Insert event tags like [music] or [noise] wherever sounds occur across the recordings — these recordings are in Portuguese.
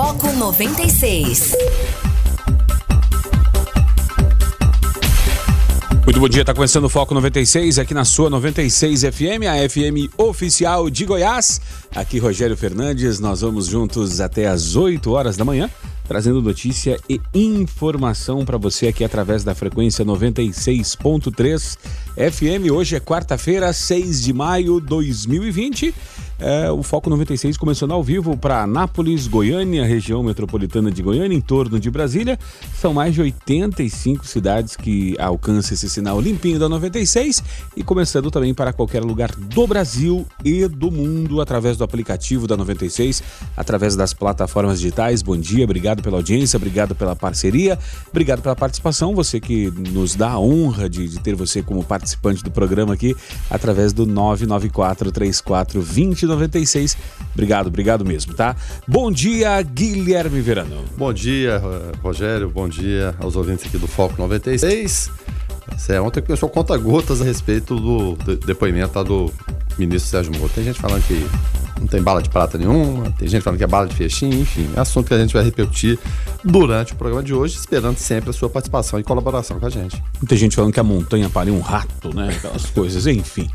Foco 96. Muito bom dia, está começando o Foco 96 aqui na sua 96 FM, a FM oficial de Goiás. Aqui Rogério Fernandes, nós vamos juntos até às 8 horas da manhã, trazendo notícia e informação para você aqui através da frequência 96.3 FM. Hoje é quarta-feira, 6 de maio de 2020. É, o Foco 96 começando ao vivo para Anápolis, Goiânia, região metropolitana de Goiânia, em torno de Brasília. São mais de 85 cidades que alcançam esse sinal limpinho da 96 e começando também para qualquer lugar do Brasil e do mundo através do aplicativo da 96, através das plataformas digitais. Bom dia, obrigado pela audiência, obrigado pela parceria, obrigado pela participação. Você que nos dá a honra de, de ter você como participante do programa aqui através do 994 34 20 96. Obrigado, obrigado mesmo, tá? Bom dia, Guilherme Verano. Bom dia, Rogério. Bom dia aos ouvintes aqui do Foco 96. É, ontem começou conta-gotas a respeito do depoimento do ministro Sérgio Moro. Tem gente falando que não tem bala de prata nenhuma, tem gente falando que é bala de fechinho, enfim, é assunto que a gente vai repetir durante o programa de hoje, esperando sempre a sua participação e colaboração com a gente. Tem gente falando que a montanha pariu um rato, né? Aquelas [laughs] coisas, enfim.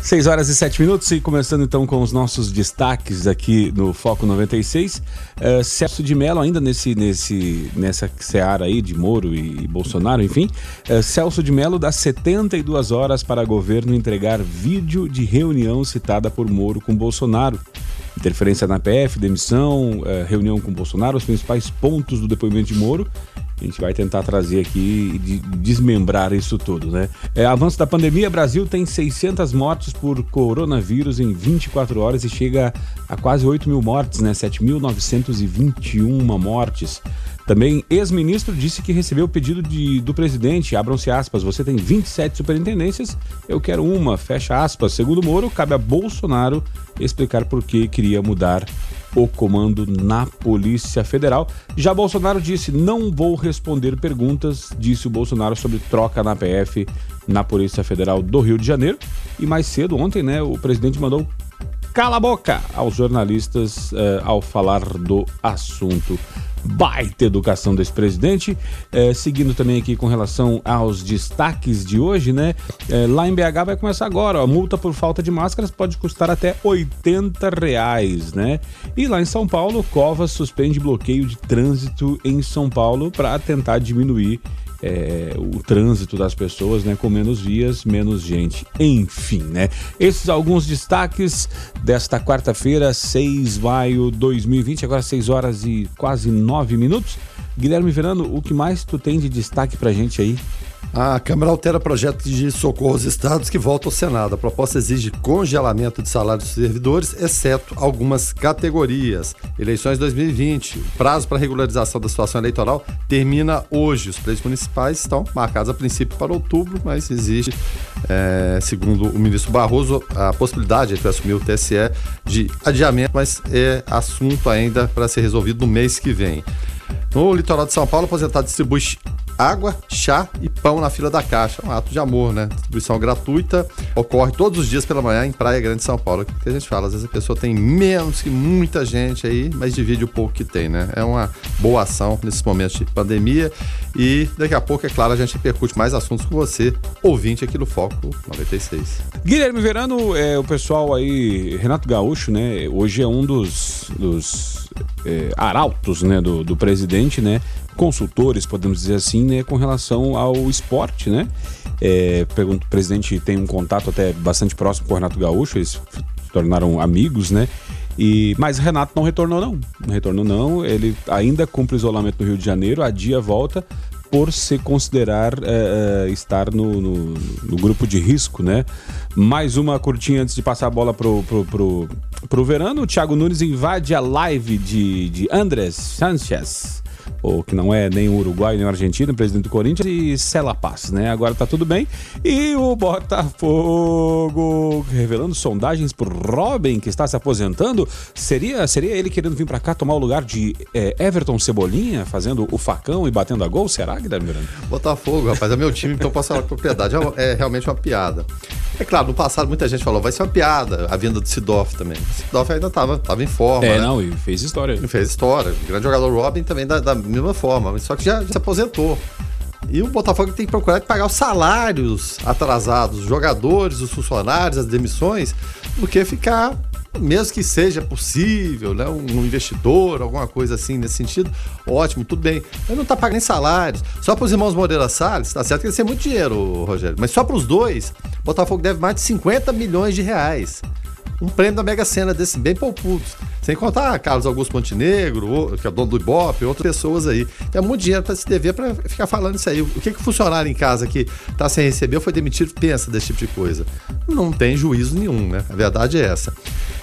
6 horas e 7 minutos e começando então com os nossos destaques aqui no Foco 96. Uh, Celso de Mello, ainda nesse, nesse, nessa seara aí de Moro e, e Bolsonaro, enfim. Uh, Celso de Mello dá 72 horas para governo entregar vídeo de reunião citada por Moro com Bolsonaro interferência na PF, demissão, eh, reunião com Bolsonaro, os principais pontos do depoimento de Moro. A gente vai tentar trazer aqui e desmembrar isso tudo, né? É, avanço da pandemia, Brasil tem 600 mortes por coronavírus em 24 horas e chega a quase 8 mil mortes, né? 7.921 mortes. Também, ex-ministro disse que recebeu o pedido de, do presidente, abram-se aspas, você tem 27 superintendências, eu quero uma, fecha aspas. Segundo Moro, cabe a Bolsonaro explicar por que queria mudar o comando na Polícia Federal. Já Bolsonaro disse: não vou responder perguntas, disse o Bolsonaro sobre troca na PF na Polícia Federal do Rio de Janeiro. E mais cedo, ontem, né, o presidente mandou cala a boca aos jornalistas uh, ao falar do assunto baita educação desse presidente. É, seguindo também aqui com relação aos destaques de hoje, né? É, lá em BH vai começar agora, ó, a multa por falta de máscaras pode custar até 80 reais, né? E lá em São Paulo, Covas suspende bloqueio de trânsito em São Paulo para tentar diminuir é, o trânsito das pessoas, né? Com menos vias, menos gente. Enfim, né? Esses alguns destaques desta quarta-feira, 6 de maio de 2020, agora 6 horas e quase 9 minutos. Guilherme Verano, o que mais tu tem de destaque pra gente aí? A Câmara altera projeto de socorro aos estados que volta ao Senado. A proposta exige congelamento de salários dos servidores, exceto algumas categorias. Eleições 2020. O prazo para regularização da situação eleitoral termina hoje. Os preços municipais estão marcados a princípio para outubro, mas existe, é, segundo o ministro Barroso, a possibilidade de assumir o TSE de adiamento, mas é assunto ainda para ser resolvido no mês que vem. No litoral de São Paulo, aposentado distribui água, chá e pão na fila da caixa. É um ato de amor, né? Distribuição gratuita, ocorre todos os dias pela manhã em Praia Grande de São Paulo. Que a gente fala, às vezes a pessoa tem menos que muita gente aí, mas divide o pouco que tem, né? É uma boa ação nesses momentos de pandemia e daqui a pouco, é claro, a gente repercute mais assuntos com você, ouvinte aqui do Foco 96. Guilherme Verano, é, o pessoal aí, Renato Gaúcho, né? Hoje é um dos, dos é, arautos, né? Do, do presidente, né? Consultores, podemos dizer assim, né, com relação ao esporte, né? É, o presidente tem um contato até bastante próximo com o Renato Gaúcho, eles se tornaram amigos, né? E, mas Renato não retornou não, não retornou não, ele ainda cumpre isolamento no Rio de Janeiro, a dia volta por se considerar é, estar no, no, no, grupo de risco, né? Mais uma curtinha antes de passar a bola pro, pro, pro, pro Verano, o Thiago Nunes invade a live de, de Andrés Sanchez ou que não é nem o Uruguai nem o Argentina, presidente do Corinthians, e Sela Paz, né? Agora tá tudo bem. E o Botafogo revelando sondagens por Robin, que está se aposentando. Seria, seria ele querendo vir para cá tomar o lugar de é, Everton Cebolinha, fazendo o facão e batendo a gol? Será, Guilherme Miranda? Botafogo, rapaz, é meu time, então posso falar com propriedade. É, é realmente uma piada. É claro, no passado muita gente falou, vai ser uma piada a vinda do Sidoff também. O Sidoff ainda estava tava em forma. É, né? não, e fez história. Ele fez história. O grande jogador Robin também da, da mesma forma, só que já, já se aposentou. E o Botafogo tem que procurar pagar os salários atrasados, os jogadores, os funcionários, as demissões, do que ficar, mesmo que seja possível, né, um investidor, alguma coisa assim nesse sentido, ótimo, tudo bem. Mas não está pagando salários. Só para os irmãos Moreira Salles, tá certo que eles muito dinheiro, Rogério, mas só para os dois, o Botafogo deve mais de 50 milhões de reais um prêmio da Mega Sena desse bem poupudos. Sem contar Carlos Augusto Montenegro, que é dono do Ibope, outras pessoas aí. Tem muito dinheiro para se dever para ficar falando isso aí. O que, que o funcionário em casa que está sem receber foi demitido pensa desse tipo de coisa? Não tem juízo nenhum, né? A verdade é essa.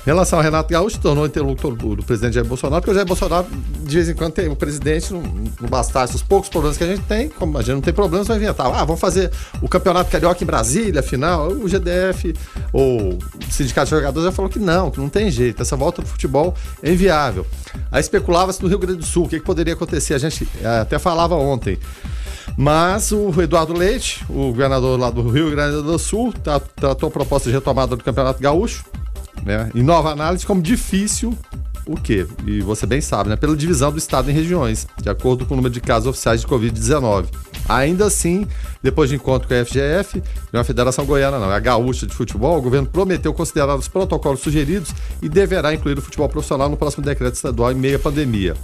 Em relação ao Renato Gaúcho, se tornou interlocutor do presidente Jair Bolsonaro, porque o Jair Bolsonaro, de vez em quando, tem o presidente, não, não bastasse os poucos problemas que a gente tem, como a gente não tem problemas, vai inventar. Ah, vamos fazer o Campeonato Carioca em Brasília, afinal. O GDF ou o Sindicato de Jogadores já falou que não, que não tem jeito. Essa volta do futebol é inviável. Aí especulava-se no Rio Grande do Sul, o que, que poderia acontecer. A gente eh, até falava ontem. Mas o Eduardo Leite, o governador lá do Rio Grande do Sul, tratou a proposta de retomada do Campeonato Gaúcho, né, em nova análise, como difícil o quê? E você bem sabe, né? Pela divisão do estado em regiões, de acordo com o número de casos oficiais de Covid-19. Ainda assim, depois de encontro com a FGF, não é a Federação Goiana, não, é a Gaúcha de Futebol, o governo prometeu considerar os protocolos sugeridos e deverá incluir o futebol profissional no próximo decreto estadual em meio à pandemia.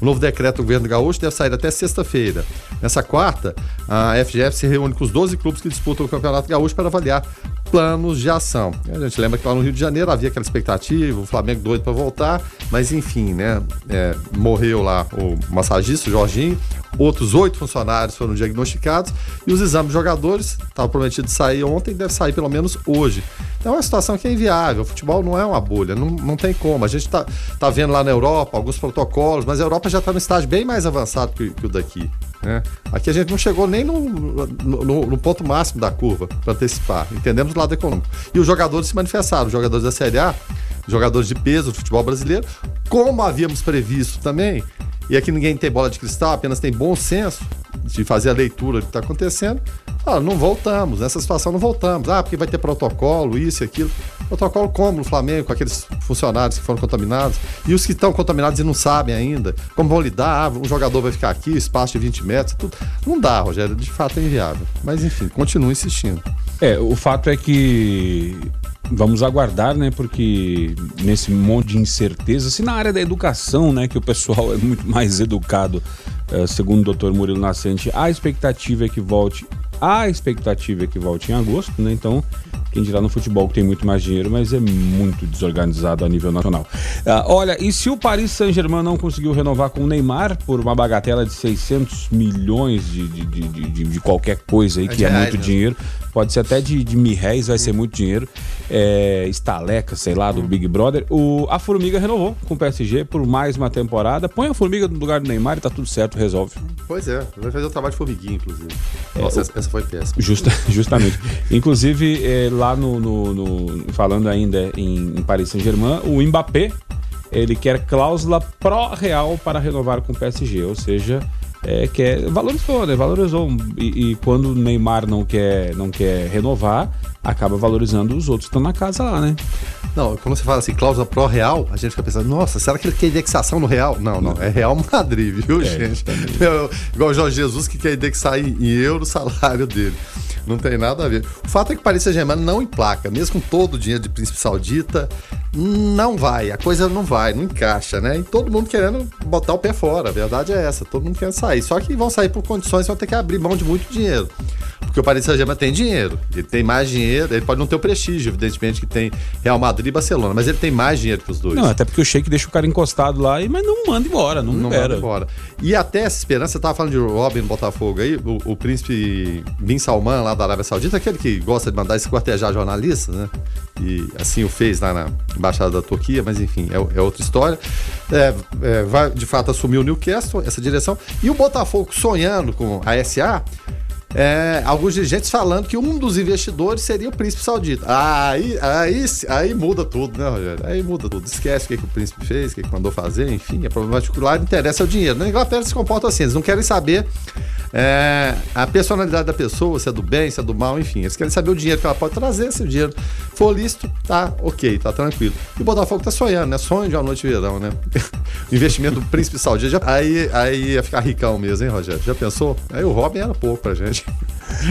O novo decreto do governo gaúcho deve sair até sexta-feira. Nessa quarta, a FGF se reúne com os 12 clubes que disputam o Campeonato Gaúcho para avaliar planos de ação. A gente lembra que lá no Rio de Janeiro havia aquela expectativa, o Flamengo doido para voltar, mas enfim, né? É, morreu lá o massagista, o Jorginho, outros oito funcionários foram diagnosticados e os exames de jogadores, estava prometido sair ontem, deve sair pelo menos hoje. Então é uma situação que é inviável. O futebol não é uma bolha, não, não tem como. A gente está tá vendo lá na Europa alguns protocolos, mas a Europa já está no estágio bem mais avançado que, que o daqui. Né? Aqui a gente não chegou nem no, no, no ponto máximo da curva para antecipar. Entendemos o lado econômico. E os jogadores se manifestaram, os jogadores da Série A, jogadores de peso do futebol brasileiro, como havíamos previsto também, e aqui ninguém tem bola de cristal, apenas tem bom senso de fazer a leitura do que está acontecendo. Ah, não voltamos, nessa situação não voltamos. Ah, porque vai ter protocolo, isso e aquilo. Protocolo como no Flamengo, com aqueles funcionários que foram contaminados. E os que estão contaminados e não sabem ainda como vão lidar. Ah, um jogador vai ficar aqui, espaço de 20 metros, tudo. Não dá, Rogério, de fato é inviável. Mas enfim, continua insistindo. É, o fato é que vamos aguardar, né? Porque nesse monte de incerteza, se na área da educação, né, que o pessoal é muito mais educado, uh, segundo o doutor Murilo Nascente, a expectativa é que volte a expectativa é que volte em agosto, né? Então, quem dirá no futebol que tem muito mais dinheiro, mas é muito desorganizado a nível nacional. Uh, olha, e se o Paris Saint-Germain não conseguiu renovar com o Neymar por uma bagatela de 600 milhões de, de, de, de, de qualquer coisa aí, é que é muito dinheiro, pode ser até de, de mil réis, vai ser muito dinheiro, é, estaleca, sei lá, do Big Brother. O, a Formiga renovou com o PSG por mais uma temporada. Põe a Formiga no lugar do Neymar e tá tudo certo, resolve. Pois é, vai fazer o trabalho de formiguinha, inclusive. É, Nossa, essa, essa foi péssima. Justa, [laughs] justamente. inclusive, é, lá no, no, no, Falando ainda em, em Paris Saint-Germain, o Mbappé ele quer cláusula pró-real para renovar com o PSG, ou seja, é, quer, valorizou, né? Valorizou. E, e, quando o Neymar não quer, não quer renovar, acaba valorizando os outros que estão na casa lá, né? Não, quando você fala assim, cláusula pró-real, a gente fica pensando, nossa, será que ele quer indexação no real? Não, não, é Real Madrid, viu, é, gente? É, [laughs] igual o Jorge Jesus que quer indexar em, em euro o salário dele. Não tem nada a ver. O fato é que Paris Saint-Germain não emplaca, mesmo com todo o dinheiro de príncipe saudita, não vai, a coisa não vai, não encaixa, né? E todo mundo querendo botar o pé fora, a verdade é essa, todo mundo querendo sair. Só que vão sair por condições, vão ter que abrir mão de muito dinheiro. Porque o Paris Saint-Germain tem dinheiro, ele tem mais dinheiro, ele pode não ter o prestígio, evidentemente, que tem Real Madrid e Barcelona, mas ele tem mais dinheiro que os dois. Não, até porque o Sheik deixa o cara encostado lá, e, mas não manda embora, não, não manda embora. E até essa esperança, você tava falando de Robin Botafogo aí, o, o, príncipe Bin Salman lá da Arábia Saudita, aquele que gosta de mandar esquartejar jornalistas, né? E assim o fez lá na Embaixada da Turquia, mas enfim, é, é outra história. É, é, vai de fato assumir o Newcastle, essa direção. E o Botafogo sonhando com a SA é, alguns dirigentes falando que um dos investidores seria o príncipe saudita. Aí, aí, aí muda tudo, né, Rogério? Aí muda tudo. Esquece o que, que o príncipe fez, o que, que mandou fazer, enfim, é problema particular, interessa o dinheiro. Na Inglaterra se comporta assim, eles não querem saber é, a personalidade da pessoa, se é do bem, se é do mal, enfim. Eles querem saber o dinheiro que ela pode trazer, se o dinheiro for lícito, tá ok, tá tranquilo. E o Botafogo tá sonhando, né? Sonho de uma noite de verão, né? [laughs] Investimento do Príncipe Saudita, aí, aí ia ficar ricão mesmo, hein, Rogério? Já pensou? Aí o Robin era pouco pra gente.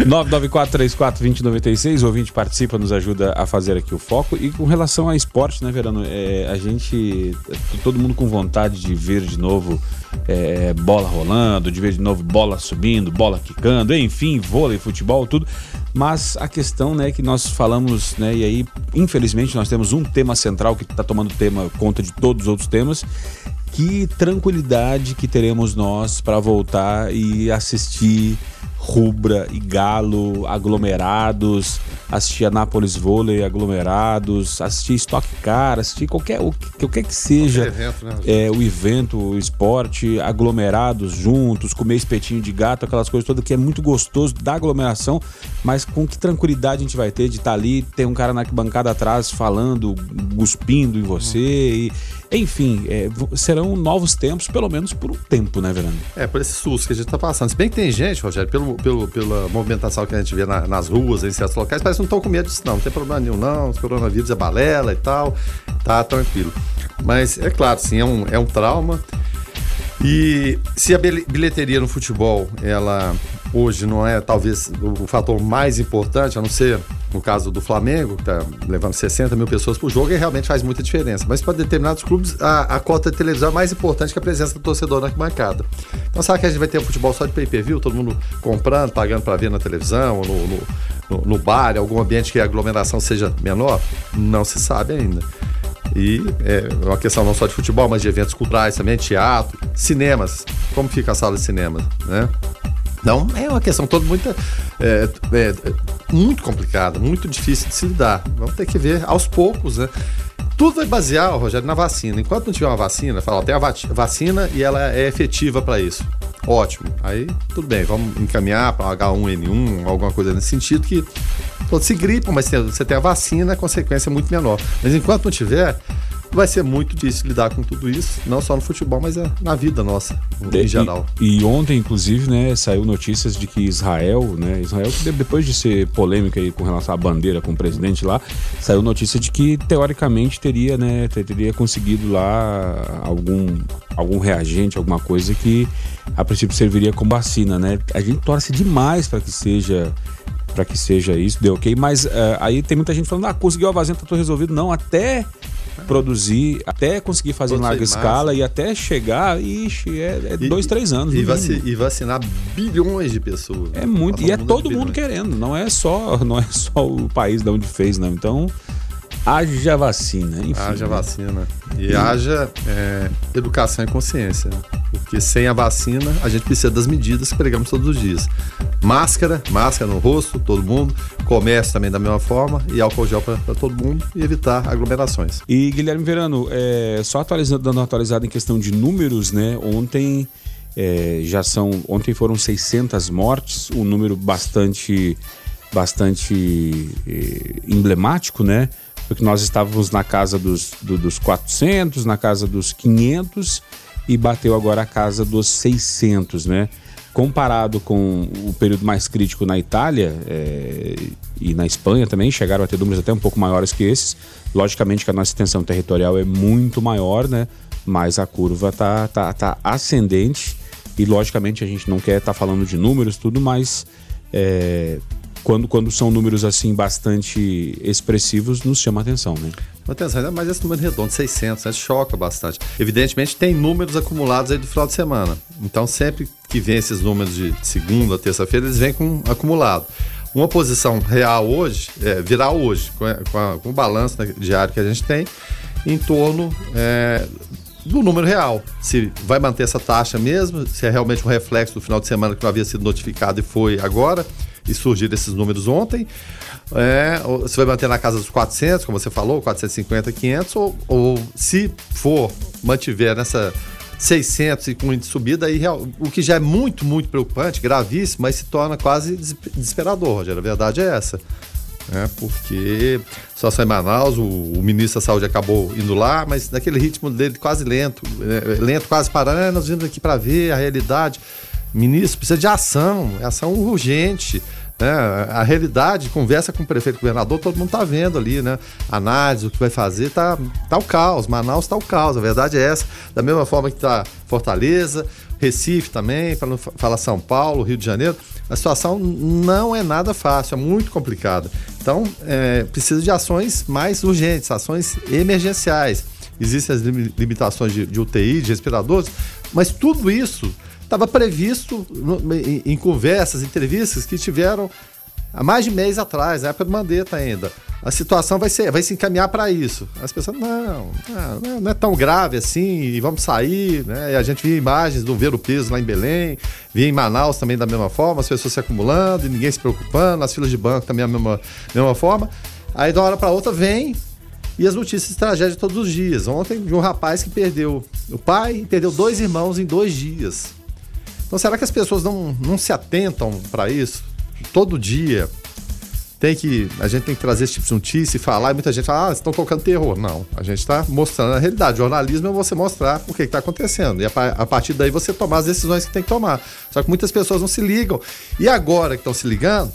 994342096, o ouvinte participa, nos ajuda a fazer aqui o foco. E com relação a esporte, né, Verano? É, a gente, todo mundo com vontade de ver de novo é, bola rolando, de ver de novo bola subindo, bola quicando, enfim, vôlei, futebol, tudo. Mas a questão, né, que nós falamos, né, e aí, infelizmente, nós temos um tema central que está tomando tema conta de todos os outros temas. Que tranquilidade que teremos nós para voltar e assistir Rubra e Galo aglomerados, assistir Anápolis Vôlei aglomerados, assistir Stock Car, assistir qualquer, o, qualquer que seja evento, né? é, o evento, o esporte, aglomerados juntos, comer espetinho de gato, aquelas coisas todas que é muito gostoso da aglomeração, mas com que tranquilidade a gente vai ter de estar tá ali, ter um cara na bancada atrás falando, cuspindo em você e enfim, é, serão novos tempos, pelo menos por um tempo, né, Verano? É, por esse susto que a gente está passando. Se bem que tem gente, Rogério, pelo, pelo, pela movimentação que a gente vê na, nas ruas, em certos locais, parece que não estão com medo disso, não. Não tem problema nenhum, não. Os coronavírus é balela e tal. Tá tranquilo. Mas é claro, sim, é um, é um trauma. E se a bilheteria no futebol, ela hoje não é talvez o fator mais importante, a não ser no caso do Flamengo, que está levando 60 mil pessoas por jogo, e realmente faz muita diferença. Mas para determinados clubes, a, a, cota de televisão é mais importante que a presença do torcedor na arquibancada. Então, será que a gente vai ter um futebol só de pay-per-view, todo mundo comprando, pagando para ver na televisão, no, no, no, no bar, algum ambiente que a aglomeração seja menor? Não se sabe ainda. E é uma questão não só de futebol, mas de eventos culturais também, teatro, cinemas. Como fica a sala de cinema, né? Então é uma questão toda muito, é, é, muito complicada, muito difícil de se lidar. Vamos ter que ver aos poucos, né? Tudo vai basear, Rogério, na vacina. Enquanto não tiver uma vacina, fala, tem a vacina e ela é efetiva para isso. Ótimo. Aí, tudo bem, vamos encaminhar para H1N1, alguma coisa nesse sentido que todos se gripam, mas você tem a vacina, a consequência é muito menor. Mas enquanto não tiver, vai ser muito difícil lidar com tudo isso, não só no futebol, mas é na vida nossa, em geral. E, e, ontem, inclusive, né, saiu notícias de que Israel, né, Israel, depois de ser polêmica aí com relação à bandeira com o presidente lá, saiu notícia de que teoricamente teria, né, teria conseguido lá algum, algum reagente, alguma coisa que a princípio serviria como vacina, né? A gente torce demais para que seja para que seja isso, deu ok, mas uh, aí tem muita gente falando, ah, conseguiu a vacina, tá tudo resolvido. Não, até produzir, até conseguir fazer em larga escala e até chegar, ixi, é, é e, dois, três anos. E, vaci e, vacinar bilhões de pessoas. É muito, e é todo mundo querendo, não é só, [laughs] não é só o país de onde fez, não. Então, haja vacina, enfim. Haja vacina. E, e... haja é, educação e consciência. Porque sem a vacina, a gente precisa das medidas que pregamos todos os dias. Máscara, máscara no rosto, todo mundo. Comércio também da mesma forma. E álcool gel para todo mundo e evitar aglomerações. E Guilherme Verano, é, só atualizando, dando atualizada em questão de números, né? Ontem é, já são. Ontem foram 600 mortes, um número bastante, bastante é, emblemático, né? Porque nós estávamos na casa dos, do, dos 400, na casa dos 500 e bateu agora a casa dos 600, né? Comparado com o período mais crítico na Itália é, e na Espanha também, chegaram a ter números até um pouco maiores que esses. Logicamente que a nossa extensão territorial é muito maior, né? Mas a curva tá, tá, tá ascendente e logicamente a gente não quer estar tá falando de números, tudo, mas é, quando, quando são números assim bastante expressivos, nos chama atenção, né? Atenção, mais esse número redondo, 600, né? choca bastante. Evidentemente, tem números acumulados aí do final de semana. Então, sempre que vem esses números de segunda, terça-feira, eles vêm com acumulado. Uma posição real hoje, é, hoje, com, a, com, a, com o balanço né, diário que a gente tem, em torno é, do número real. Se vai manter essa taxa mesmo, se é realmente um reflexo do final de semana que não havia sido notificado e foi agora e surgiram esses números ontem. É, você vai manter na casa dos 400, como você falou, 450, 500, ou, ou se for, mantiver nessa 600 e com subida, aí, o que já é muito, muito preocupante, gravíssimo, mas se torna quase desesperador, Rogério. A verdade é essa. É, porque só sai Manaus, o, o, ministro da Saúde acabou indo lá, mas naquele ritmo dele quase lento, é, lento, quase parando, nós vindo aqui para ver a realidade Ministro, precisa de ação, ação urgente. Né? A realidade, conversa com o prefeito e governador, todo mundo está vendo ali, né? Análise, o que vai fazer, tá, tá o caos. Manaus está o caos, a verdade é essa. Da mesma forma que está Fortaleza, Recife também, para falar São Paulo, Rio de Janeiro, a situação não é nada fácil, é muito complicada. Então, é, precisa de ações mais urgentes, ações emergenciais. Existem as limitações de, de UTI, de respiradores, mas tudo isso estava previsto em, conversas, entrevistas que tiveram há mais de mês atrás, na época do Mandetta ainda. A situação vai, ser, vai se encaminhar para isso. As pessoas, não, não, não, é tão grave assim, e vamos sair. Né? E a gente via imagens do Ver o Peso lá em Belém, via em Manaus também da mesma forma, as pessoas se acumulando e ninguém se preocupando, as filas de banco também da mesma, mesma forma. Aí de uma hora para outra vem e as notícias de tragédia todos os dias. Ontem, de um rapaz que perdeu o pai perdeu dois irmãos em dois dias. Então, será que as pessoas não, não se atentam para isso? Todo dia tem que a gente tem que trazer esse tipo de notícia e falar, e muita gente fala, ah, estão colocando terror. Não, a gente está mostrando a realidade. O jornalismo é você mostrar o que está acontecendo. E a, a, partir daí você tomar as decisões que tem que tomar. Só que muitas pessoas não se ligam. E agora que estão se ligando,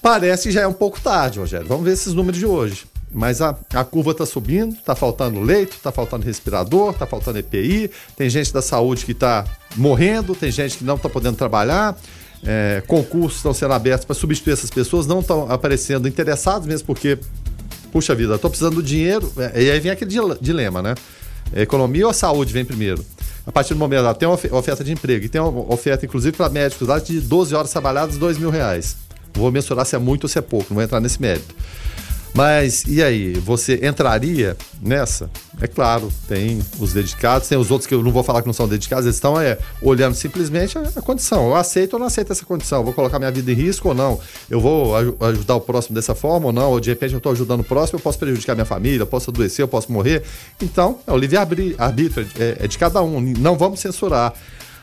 parece que já é um pouco tarde, Rogério. Vamos ver esses números de hoje. Mas a, a curva está subindo, está faltando leito, está faltando respirador, está faltando EPI, tem gente da saúde que está morrendo, tem gente que não está podendo trabalhar. É, concursos estão sendo abertos para substituir essas pessoas, não estão aparecendo interessados mesmo porque, puxa vida, estou precisando do dinheiro. É, e aí vem aquele dilema, né? É economia ou a saúde vem primeiro? A partir do momento, tem uma oferta de emprego e tem uma oferta, inclusive, para médicos lá de 12 horas trabalhadas, 2 mil reais. Vou mensurar se é muito ou se é pouco, não vou entrar nesse mérito. Mas e aí, você entraria nessa? É claro, tem os dedicados, tem os outros que eu não vou falar que não são dedicados, eles estão é, olhando simplesmente a, condição. Eu aceito ou não aceito essa condição? Eu vou colocar minha vida em risco ou não? Eu vou aj ajudar o próximo dessa forma ou não? Ou de repente eu estou ajudando o próximo, eu posso prejudicar minha família, eu posso adoecer, eu posso morrer. Então, é o livre-arbítrio, é, é de cada um, não vamos censurar.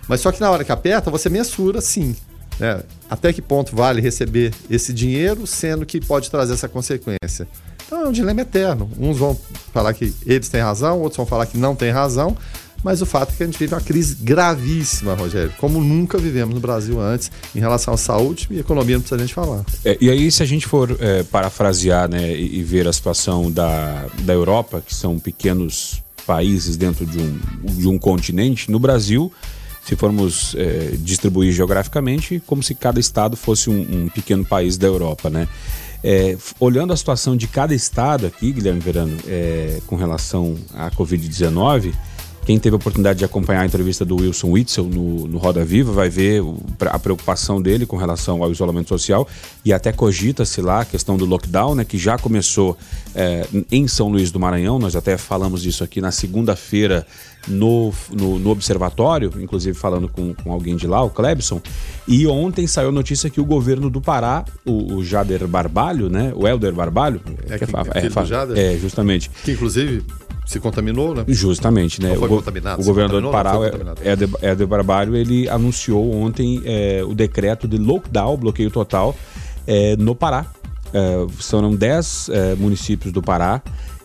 Mas só que na hora que aperta, você mensura sim. Né? Até que ponto vale receber esse dinheiro, sendo que pode trazer essa consequência? Então é um dilema eterno. Uns vão falar que eles têm razão, outros vão falar que não têm razão. Mas o fato é que a gente vive uma crise gravíssima, Rogério, como nunca vivemos no Brasil antes, em relação à saúde e economia, não precisa a gente falar. É, e aí, se a gente for é, parafrasear né, e, e, ver a situação da, da Europa, que são pequenos países dentro de um, de um continente, no Brasil se formos é, distribuir geograficamente, como se cada estado fosse um, um pequeno país da Europa, né? É, olhando a situação de cada estado aqui, Guilherme Verano, é, com relação à Covid-19, quem teve a oportunidade de acompanhar a entrevista do Wilson Witzel no, no Roda Viva vai ver a preocupação dele com relação ao isolamento social e até cogita-se lá a questão do lockdown, né, que já começou é, em São Luís do Maranhão. Nós até falamos disso aqui na segunda-feira no, no, no, observatório, inclusive falando com, com, alguém de lá, o Clebson. E ontem saiu a notícia que o governo do Pará, o, o Jader Barbalho, né, o Helder Barbalho, é, que, é, é, Jader, é justamente, que inclusive se contaminou, né? Justamente, né? foi o, contaminado, o governador do Pará, Éder, Éder Barbalho, ele anunciou ontem é, o decreto de lockdown, bloqueio total, é, no Pará. É, são 10 é, municípios do Pará.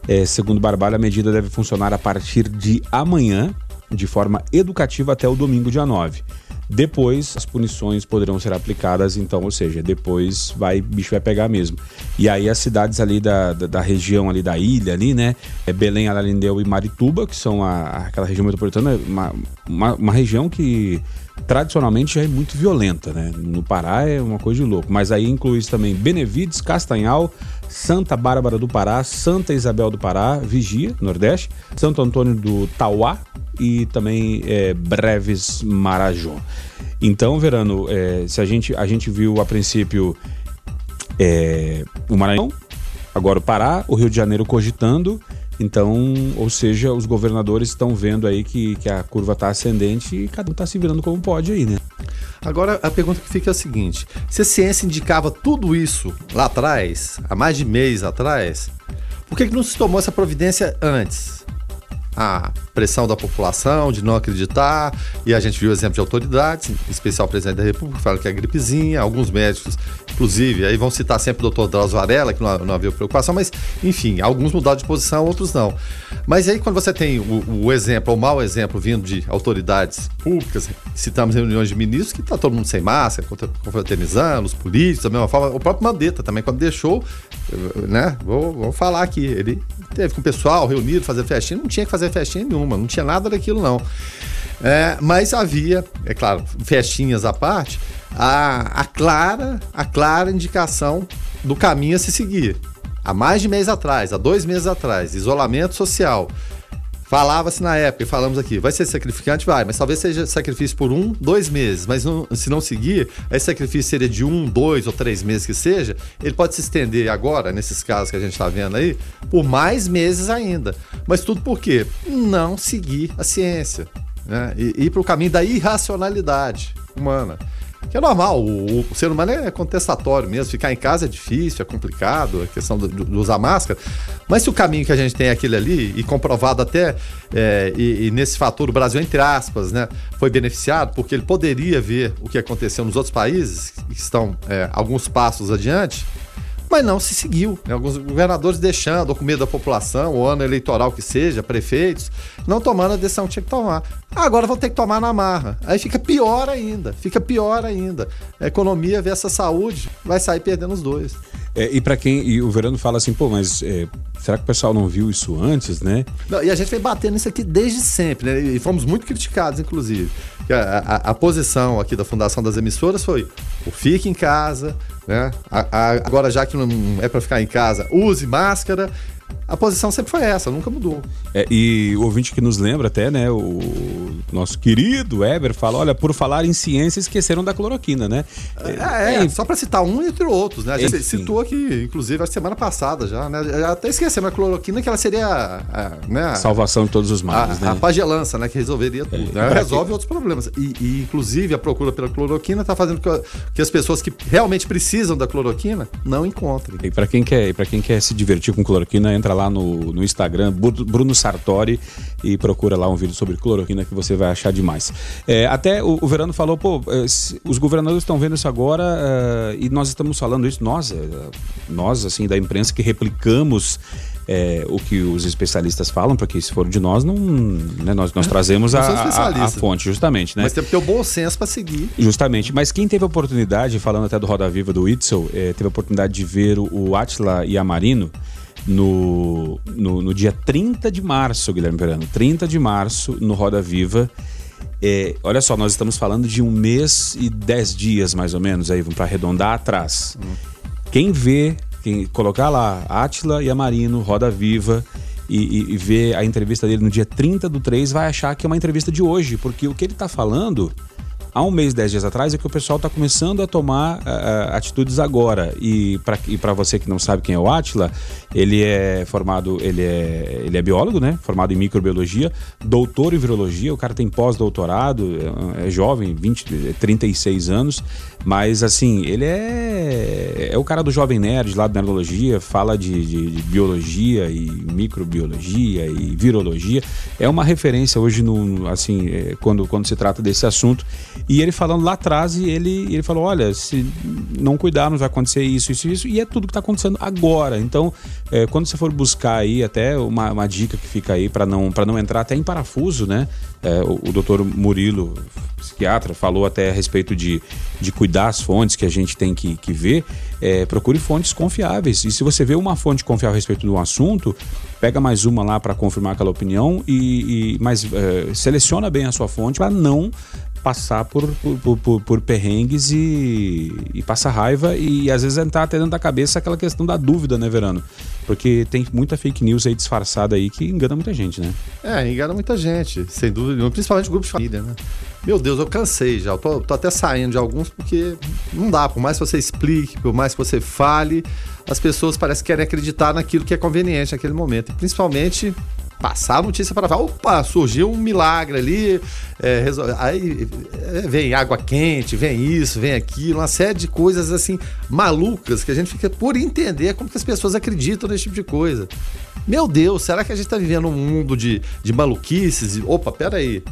É, segundo Barbalho, a medida deve funcionar a partir de amanhã, de forma educativa, até o domingo, dia 9. Depois as punições poderão ser aplicadas, então, ou seja, depois vai bicho vai pegar mesmo. E aí as cidades ali da, da, da região ali da ilha ali, né, é Belém, Alalindeu e Marituba, que são a, aquela região metropolitana, uma, uma, uma região que tradicionalmente já é muito violenta, né? No Pará é uma coisa de louco. Mas aí inclui também Benevides, Castanhal, Santa Bárbara do Pará, Santa Isabel do Pará, Vigia, Nordeste, Santo Antônio do Tauá e também é, Breves Marajó. Então, Verano, é, se a gente, a gente viu a princípio é, o Maranhão, agora o Pará, o Rio de Janeiro cogitando então, ou seja, os governadores estão vendo aí que, que a curva está ascendente e cada um está se virando como pode aí, né? Agora a pergunta que fica é a seguinte: se a ciência indicava tudo isso lá atrás, há mais de mês atrás, por que, que não se tomou essa providência antes? A pressão da população de não acreditar, e a gente viu exemplo de autoridades, em especial o presidente da República, falando que é gripezinha, alguns médicos, inclusive, aí vão citar sempre o doutor Drauzio Varela, que não, não havia preocupação, mas, enfim, alguns mudaram de posição, outros não. Mas aí, quando você tem o, o exemplo, o mau exemplo vindo de autoridades públicas, citamos reuniões de ministros, que está todo mundo sem máscara, confraternizando, os políticos, da mesma forma, o próprio Mandetta também, quando deixou, né, vou, vou falar aqui, ele teve com o pessoal reunido, fazer festinha, não tinha que fazer festinha nenhuma, não tinha nada daquilo não. É, mas havia, é claro, festinhas à parte, a, a, clara, a clara indicação do caminho a se seguir. Há mais de mês atrás, há dois meses atrás, isolamento social. Falava-se na época, e falamos aqui, vai ser sacrificante? Vai, mas talvez seja sacrifício por um, dois meses. Mas não, se não seguir, esse sacrifício seria de um, dois ou três meses que seja, ele pode se estender agora, nesses casos que a gente está vendo aí, por mais meses ainda. Mas tudo por quê? Não seguir a ciência. Né? E ir para o caminho da irracionalidade humana. Que é normal, o, o, ser humano é contestatório mesmo. Ficar em casa é difícil, é complicado, a questão de, usar máscara. Mas se o caminho que a gente tem é aquele ali, e comprovado até, é, e, e, nesse fator o Brasil, entre aspas, né, foi beneficiado, porque ele poderia ver o que aconteceu nos outros países, que estão é, alguns passos adiante, mas não se seguiu. Né? Alguns governadores deixando, ou com medo da população, o ano eleitoral que seja, prefeitos, não tomando a decisão que tinha que tomar. Agora vão ter que tomar na marra. Aí fica pior ainda, fica pior ainda. A economia versus a saúde vai sair perdendo os dois. É, e para quem. E o Verano fala assim, pô, mas é, será que o pessoal não viu isso antes, né? Não, e a gente vem batendo isso aqui desde sempre, né? E fomos muito criticados, inclusive. A, a, a posição aqui da Fundação das Emissoras foi o fique em casa, né? A, agora, já que não é para ficar em casa, use máscara a posição sempre foi essa, nunca mudou. É, e o ouvinte que nos lembra até, né, o nosso querido Weber fala, olha, por falar em ciência, esqueceram da cloroquina, né? É, é, é só para citar um entre outros, né? A gente Enfim. citou aqui, inclusive, a semana passada já, né? Já até esquecemos a cloroquina, que ela seria a, né, salvação de todos os males, a, né? A pagelança, né, que resolveria é, tudo. Né? Resolve que... outros problemas. E, e, inclusive, a procura pela cloroquina está fazendo que, que as pessoas que realmente precisam da cloroquina não encontrem. E para quem quer, para quem quer se divertir com cloroquina, entra lá no, no Instagram, Bruno Sartori, e procura lá um vídeo sobre cloroquina que você vai achar demais. É, até o, o, Verano falou, pô, é, os governadores estão vendo isso agora uh, e nós estamos falando isso, nós, é, nós, assim, da imprensa que replicamos é, o que os especialistas falam, porque se for de nós, não, né, nós, nós trazemos a, a, a, fonte, justamente. Né? Mas tem que ter o bom senso para seguir. Justamente. Mas quem teve a oportunidade, falando até do Roda Viva do Itzel, é, teve a oportunidade de ver o, o Atila Yamarino, no, no, no, dia 30 de março, Guilherme Verano. 30 de março, no Roda Viva. É, olha só, nós estamos falando de um mês e dez dias, mais ou menos, aí, para arredondar atrás. Quem vê, quem colocar lá, Átila e Amarino, Roda Viva, e, e, e ver a entrevista dele no dia 30 do 3, vai achar que é uma entrevista de hoje, porque o que ele está falando há um mês, dez dias atrás, é que o pessoal está começando a tomar uh, atitudes agora. E para você que não sabe quem é o Atila, ele é formado, ele é, ele é biólogo, né? Formado em microbiologia, doutor em virologia, o cara tem pós-doutorado, é, é, jovem, 20, 36 anos, mas assim, ele é, é o cara do Jovem Nerd lá da Nerdologia, fala de, de, de biologia e microbiologia e virologia. É uma referência hoje no, assim, é, quando, quando se trata desse assunto. E ele falando lá atrás, ele, ele falou: olha, se não cuidarmos, vai acontecer isso, isso, isso, e é tudo que está acontecendo agora. Então, é, quando você for buscar aí, até uma, uma dica que fica aí para não, não entrar até em parafuso, né? É, o, o doutor Murilo, psiquiatra, falou até a respeito de, de cuidar as fontes que a gente tem que, que ver. É, procure fontes confiáveis. E se você vê uma fonte confiável a respeito de um assunto, pega mais uma lá para confirmar aquela opinião e, e mas é, seleciona bem a sua fonte para não passar por, por, por, por perrengues e, e passar raiva e às vezes entrar até dentro da cabeça aquela questão da dúvida, né, Verano? Porque tem muita fake news aí disfarçada aí que engana muita gente, né? É, engana muita gente, sem dúvida, principalmente grupos de família, né? Meu Deus, eu cansei já. Eu tô, tô, até saindo de alguns porque não dá. Por mais que você explique, por mais que você fale, as pessoas parecem que querem acreditar naquilo que é conveniente naquele momento. E principalmente passar a notícia para falar, opa, surgiu um milagre ali, é, aí é, vem água quente, vem isso, vem aquilo, uma série de coisas assim malucas que a gente fica por entender como que as pessoas acreditam nesse tipo de coisa. Meu Deus, será que a gente está vivendo um mundo de, de maluquices? Opa, peraí.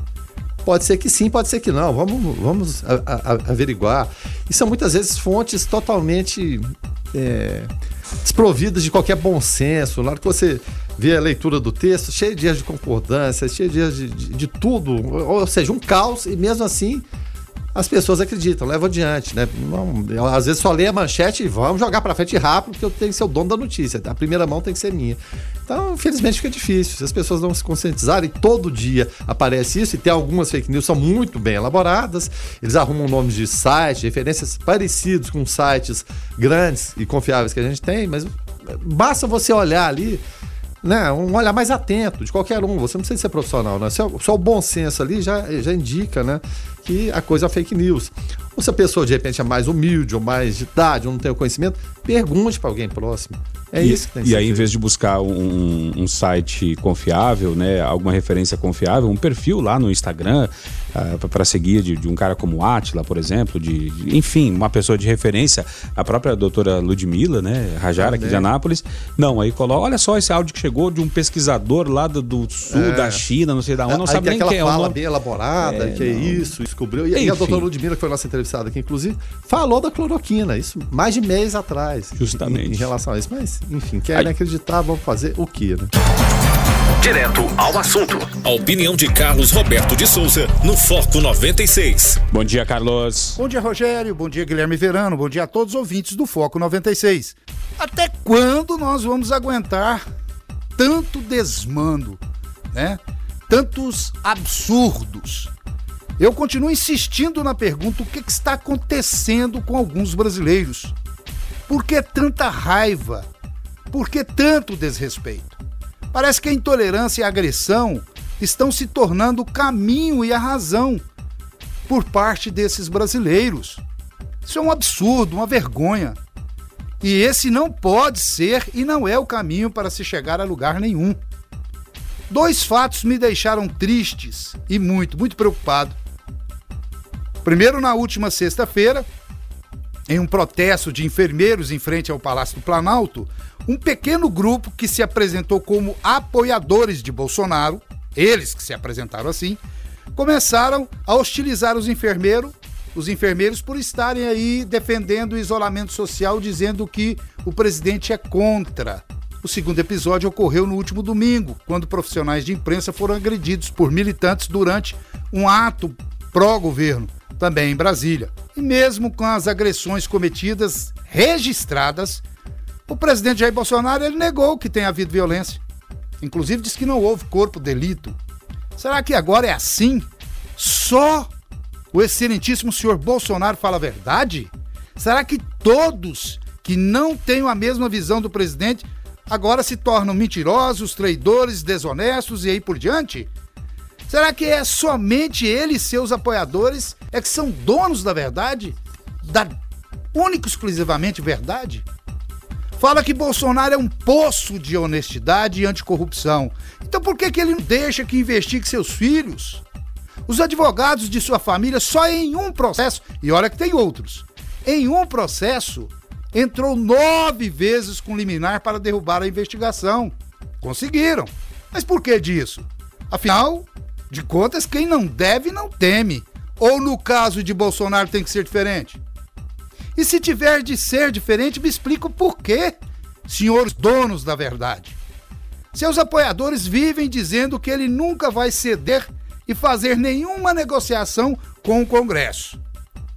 Pode ser que sim, pode ser que não. Vamos, vamos a, a averiguar. E são muitas vezes fontes totalmente é, desprovidas de qualquer bom senso. Na hora que você vê a leitura do texto, cheio de erros de concordância, cheio de de, de, de tudo, ou seja, um caos, e mesmo assim as pessoas acreditam, levam adiante, né? Não, às vezes só lê a manchete e vamos jogar para frente rápido, porque eu tenho que ser o dono da notícia. A primeira mão tem que ser minha. Então, infelizmente, fica difícil. Se as pessoas não se conscientizarem, todo dia aparece isso, e tem algumas fake news são muito bem elaboradas, eles arrumam nomes de sites, referências parecidos com sites grandes e confiáveis que a gente tem, mas basta você olhar ali né, um olhar mais atento de qualquer um. Você não precisa ser profissional, né? Só, o bom senso ali já, já indica, né, que a coisa é fake news. Ou se a pessoa de repente é mais humilde, ou mais de idade, ou não tem o conhecimento, pergunte para alguém próximo. É e, isso que tem que E aí, feito. em vez de buscar um, um, site confiável, né, alguma referência confiável, um perfil lá no Instagram uh, ah, para seguir de, de, um cara como Atila, por exemplo, de, de, enfim, uma pessoa de referência, a própria doutora Ludmilla, né, Rajara, aqui de Anápolis. Não, aí coloca, olha só esse áudio que chegou de um pesquisador lá do, do sul é. da China, não sei da onde, não aí sabe nem quem é. fala bem elaborada, é, que é não. é isso, descobriu. E, aí a doutora Ludmilla, que foi nossa entrevistada aqui, inclusive, falou da cloroquina, isso mais de mês atrás. Justamente. Em, em relação a isso, mas enfim, querem acreditar, vão fazer o quê, né? Direto ao assunto. A opinião de Carlos Roberto de Souza no Foco 96. Bom dia, Carlos. Bom dia, Rogério. Bom dia, Guilherme Verano. Bom dia a todos os ouvintes do Foco 96. Até quando nós vamos aguentar tanto desmando, né? Tantos absurdos. Eu continuo insistindo na pergunta: o que, que está acontecendo com alguns brasileiros? Por que tanta raiva? Por que tanto desrespeito? Parece que a intolerância e a agressão estão se tornando o caminho e a razão por parte desses brasileiros. Isso é um absurdo, uma vergonha. E esse não pode ser e não é o caminho para se chegar a lugar nenhum. Dois fatos me deixaram tristes e muito, muito preocupado. Primeiro, na última sexta-feira, em um protesto de enfermeiros em frente ao Palácio do Planalto, um pequeno grupo que se apresentou como apoiadores de Bolsonaro, eles que se apresentaram assim, começaram a hostilizar os enfermeiros, os enfermeiros por estarem aí defendendo o isolamento social, dizendo que o presidente é contra. O segundo episódio ocorreu no último domingo, quando profissionais de imprensa foram agredidos por militantes durante um ato pró-governo, também em Brasília. E mesmo com as agressões cometidas registradas, o presidente Jair Bolsonaro ele negou que tenha havido violência. Inclusive disse que não houve corpo delito. Será que agora é assim? Só o excelentíssimo senhor Bolsonaro fala a verdade? Será que todos que não têm a mesma visão do presidente agora se tornam mentirosos, traidores, desonestos e aí por diante? Será que é somente ele e seus apoiadores é que são donos da verdade? Da única exclusivamente verdade? fala que Bolsonaro é um poço de honestidade e anticorrupção. Então por que, que ele não deixa que investigue seus filhos? Os advogados de sua família só em um processo, e olha que tem outros, em um processo entrou nove vezes com liminar para derrubar a investigação. Conseguiram. Mas por que disso? Afinal de contas, quem não deve não teme. Ou no caso de Bolsonaro tem que ser diferente? E se tiver de ser diferente, me explica o porquê, senhores donos da verdade. Seus apoiadores vivem dizendo que ele nunca vai ceder e fazer nenhuma negociação com o Congresso.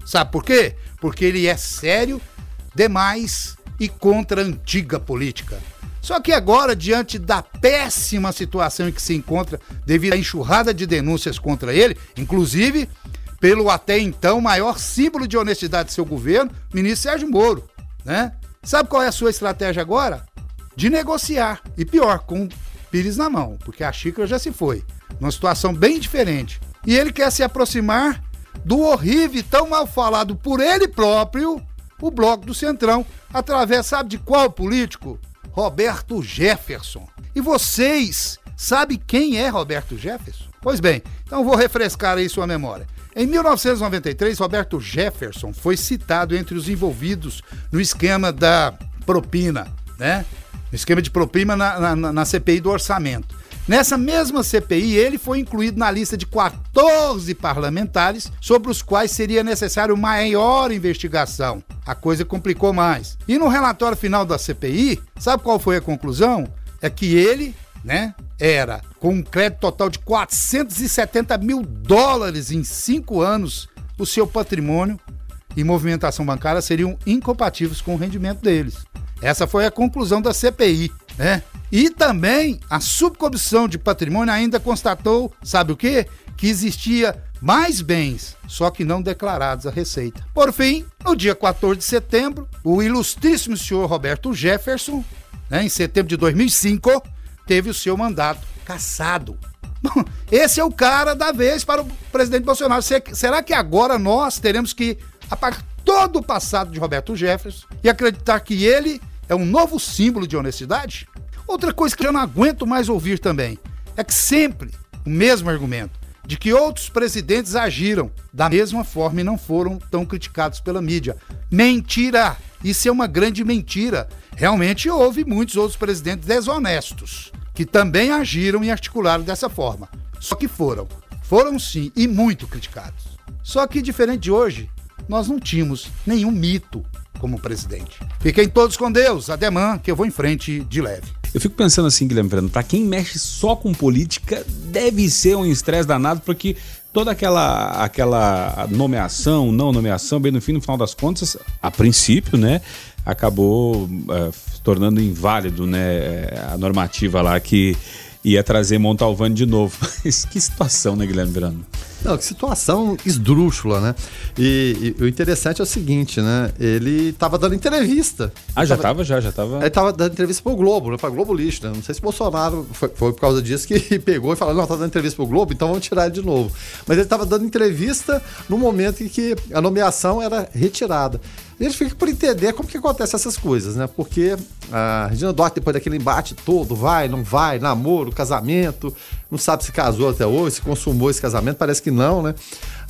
Sabe por quê? Porque ele é sério demais e contra a antiga política. Só que agora, diante da péssima situação em que se encontra devido à enxurrada de denúncias contra ele, inclusive pelo até então maior símbolo de honestidade de seu governo, ministro Sérgio Moro, né? Sabe qual é a sua estratégia agora? De negociar. E pior, com Pires na mão, porque a xícara já se foi. Numa situação bem diferente. E ele quer se aproximar do horrível e tão mal falado por ele próprio, o Bloco do Centrão, através, sabe de qual político? Roberto Jefferson. E vocês Sabe quem é Roberto Jefferson? Pois bem, então vou refrescar aí sua memória. Em 1993, Roberto Jefferson foi citado entre os envolvidos no esquema da propina, né? No esquema de propina na, na, na CPI do orçamento. Nessa mesma CPI, ele foi incluído na lista de 14 parlamentares sobre os quais seria necessário maior investigação. A coisa complicou mais. E no relatório final da CPI, sabe qual foi a conclusão? É que ele, né, era com um crédito total de 470 mil dólares em cinco anos, o seu patrimônio e movimentação bancária seriam incompatíveis com o rendimento deles. Essa foi a conclusão da CPI, né? E também a subcomissão de patrimônio ainda constatou, sabe o quê? Que existia mais bens, só que não declarados à Receita. Por fim, no dia 14 de setembro, o ilustríssimo senhor Roberto Jefferson, né, em setembro de 2005, teve o seu mandato cassado. Esse é o cara da vez para o presidente Bolsonaro. Será que agora nós teremos que apagar todo o passado de Roberto Jefferson e acreditar que ele é um novo símbolo de honestidade? Outra coisa que eu não aguento mais ouvir também é que sempre o mesmo argumento de que outros presidentes agiram da mesma forma e não foram tão criticados pela mídia. Mentira! Isso é uma grande mentira. Realmente houve muitos outros presidentes desonestos que também agiram e articularam dessa forma. Só que foram, foram sim e muito criticados. Só que diferente de hoje, nós não tínhamos nenhum mito como presidente. Fiquem todos com Deus, ademã, que eu vou em frente de leve. Eu fico pensando assim, Guilherme Fernando, para quem mexe só com política, deve ser um estresse danado, porque toda aquela, aquela nomeação, não nomeação, bem no fim, no final das contas, a princípio, né, acabou uh, tornando inválido, né, a normativa lá que ia trazer Montalvani de novo. [laughs] que situação, né, Guilherme Verano? Não, que situação esdrúxula, né? E, e, o interessante é o seguinte, né? Ele estava dando entrevista. Ah, já estava, já, já estava. Ele estava dando entrevista pro Globo, né? Pra Globo Lixo, né? Não sei se Bolsonaro foi, foi, por causa disso que [laughs] pegou e falou, não, tá dando entrevista pro Globo, então vamos tirar ele de novo. Mas ele estava dando entrevista no momento em que a nomeação era retirada. E a gente fica por entender como que acontece essas coisas, né? Porque a Regina Duarte, depois daquele embate todo, vai, não vai, namoro, casamento, não sabe se casou até hoje, se consumou esse casamento, parece que não, né?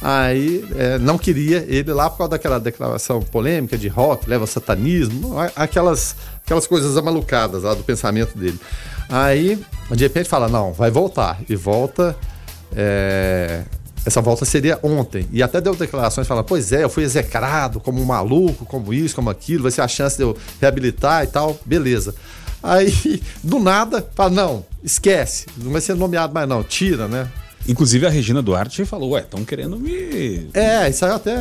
Aí é, não queria ele lá por causa daquela declaração polêmica de rock, leva satanismo, aquelas, aquelas coisas amalucadas lá do pensamento dele. Aí, de repente, fala: não, vai voltar. E volta. É, essa volta seria ontem. E até deu declarações falando: pois é, eu fui execrado como um maluco, como isso, como aquilo, vai ser a chance de eu reabilitar e tal. Beleza. Aí, [laughs] do nada, fala: não, esquece, não vai ser nomeado mais, não, tira, né? Inclusive a Regina Duarte falou, ué, estão querendo me. É, isso aí até.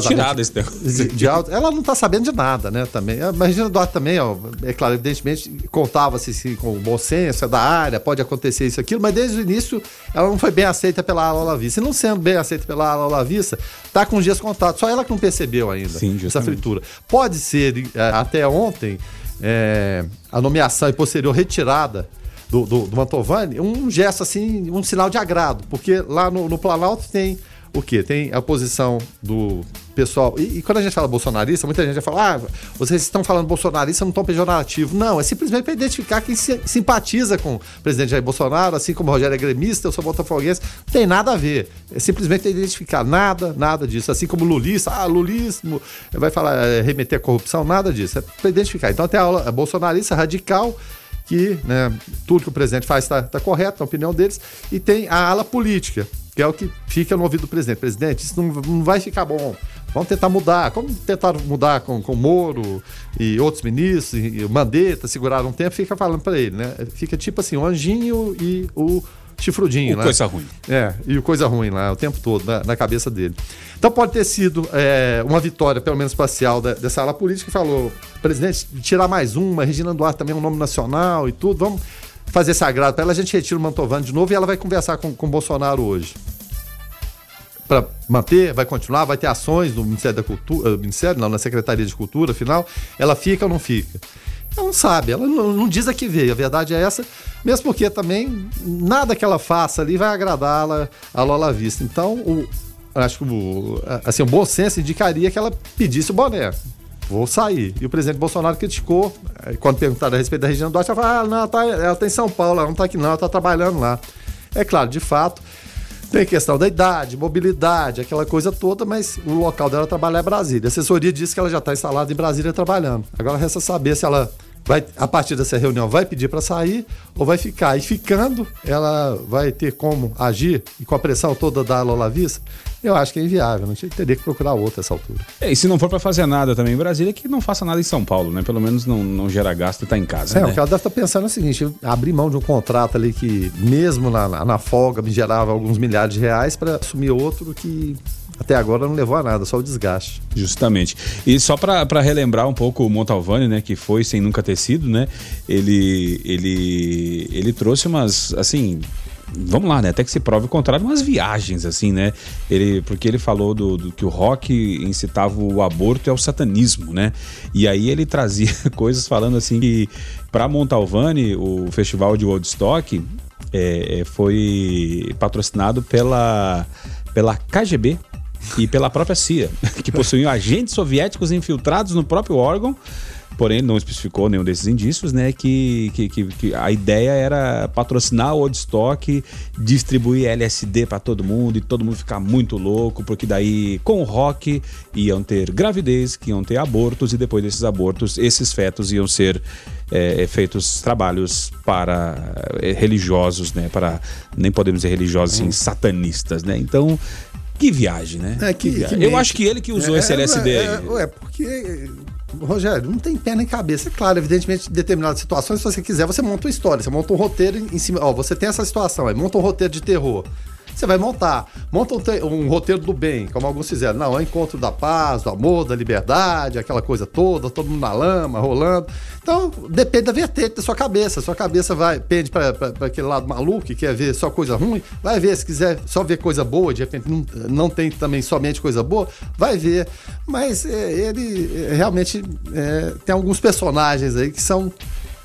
Tirar desse negócio. De alto. Ela não tá sabendo de nada, né? Também. A Regina Duarte também, ó, é claro, evidentemente, contava-se assim, com bom senso, é da área, pode acontecer isso aquilo, mas desde o início ela não foi bem aceita pela ala Olavista. E não sendo bem aceita pela ala Olavista, tá com dias contados. Só ela que não percebeu ainda Sim, essa fritura. Pode ser, é, até ontem, é, a nomeação e posterior retirada do, do, do Mantovani, um gesto assim, um sinal de agrado, porque lá no, no Planalto tem o quê? Tem a posição do pessoal. E, e, quando a gente fala bolsonarista, muita gente vai falar: ah, vocês estão falando bolsonarista num tom pejorativo. Não, é simplesmente para identificar quem se, simpatiza com o presidente Jair Bolsonaro, assim como o Rogério é gremista, eu sou botafoguense. Não tem nada a ver. É simplesmente identificar nada, nada disso. Assim como lulista, ah, lulismo, vai falar, é, remeter a corrupção, nada disso. É para identificar. Então tem a aula bolsonarista radical que né, tudo que o presidente faz está tá correto, na opinião deles, e tem a ala política, que é o que fica no ouvido do presidente. Presidente, isso não, não vai ficar bom. Vamos tentar mudar. Como tentaram mudar com, com Moro e outros ministros, e, e Mandetta, seguraram um tempo, fica falando para ele, né? Fica tipo assim, o anjinho e o chifrudinho, o né? Coisa ruim. É, e o coisa ruim lá, o tempo todo, na, na cabeça dele. Então pode ter sido é, uma vitória, pelo menos parcial, da, dessa ala política que falou, presidente, tirar mais uma, Regina Duarte também é um nome nacional e tudo, vamos fazer esse agrado para ela, a gente retira o Mantovani de novo e ela vai conversar com, com o Bolsonaro hoje. Para manter, vai continuar, vai ter ações no Ministério da Cultura, Ministério, não, na Secretaria de Cultura, afinal, ela fica ou não fica? Ela não sabe, ela não, não, diz a que veio, a verdade é essa, mesmo porque também nada que ela faça ali vai agradá-la a Lola Vista. Então, o, acho que o, assim, o bom senso indicaria que ela pedisse o boné. vou sair. E o presidente Bolsonaro criticou, quando perguntaram a respeito da região do Norte, ela falou, ah, não, tá, ela tá em São Paulo, ela não tá aqui não, ela tá trabalhando lá. É claro, de fato, tem questão da idade, mobilidade, aquela coisa toda, mas o local dela trabalhar é Brasília. A assessoria disse que ela já está instalada em Brasília trabalhando. Agora resta saber se ela vai, a partir dessa reunião, vai pedir para sair ou vai ficar. E ficando, ela vai ter como agir e com a pressão toda da Lola Vista, eu acho que é inviável. Não tinha, teria que procurar outra essa altura. É, e se não for para fazer nada também em Brasília, que não faça nada em São Paulo, né? Pelo menos não, não gera gasto e tá em casa. É, né? o cara deve estar pensando é o seguinte: abrir mão de um contrato ali que, mesmo na, na folga, me gerava alguns milhares de reais para assumir outro que até agora não levou a nada, só o desgaste. Justamente. E só para relembrar um pouco o Montalvani, né, que foi sem nunca ter sido, né? Ele ele ele trouxe umas assim, vamos lá, né? Até que se prove o contrário, umas viagens, assim, né? Ele, porque ele falou do, do, que o rock incitava o aborto e ao satanismo, né? E aí ele trazia [laughs] coisas falando assim que para Montalvani, o festival de Woodstock é, foi patrocinado pela, pela KGB, e pela própria CIA, [laughs] que possuíam agentes soviéticos infiltrados no próprio órgão porém não especificou nenhum desses indícios, né? Que, que, que, a ideia era patrocinar o Woodstock, distribuir LSD para todo mundo e todo mundo ficar muito louco, porque daí com o rock iam ter gravidez, que iam ter abortos e depois desses abortos, esses fetos iam ser é, feitos trabalhos para é, religiosos, né? Para nem podemos dizer religiosos, sim, satanistas, né? Então que viagem, né? É, que, que viagem. Que Eu acho que ele que usou é, esse LSD. É, é, é, porque, Rogério, não tem pé nem cabeça. É claro, evidentemente, em determinadas situações, se você quiser, você monta uma história, você monta um roteiro em cima. Ó, você tem essa situação aí, monta um roteiro de terror. Você vai montar. Monta um, um, roteiro do bem, como alguns fizeram. Não, é encontro da paz, do amor, da liberdade, aquela coisa toda, todo mundo na lama, rolando. Então, depende da vertente da sua cabeça. Sua cabeça vai, pende para aquele lado maluco que quer ver só coisa ruim, vai ver. Se quiser só ver coisa boa, de repente não, não tem também somente coisa boa, vai ver. Mas é, ele é, realmente é, tem alguns personagens aí que são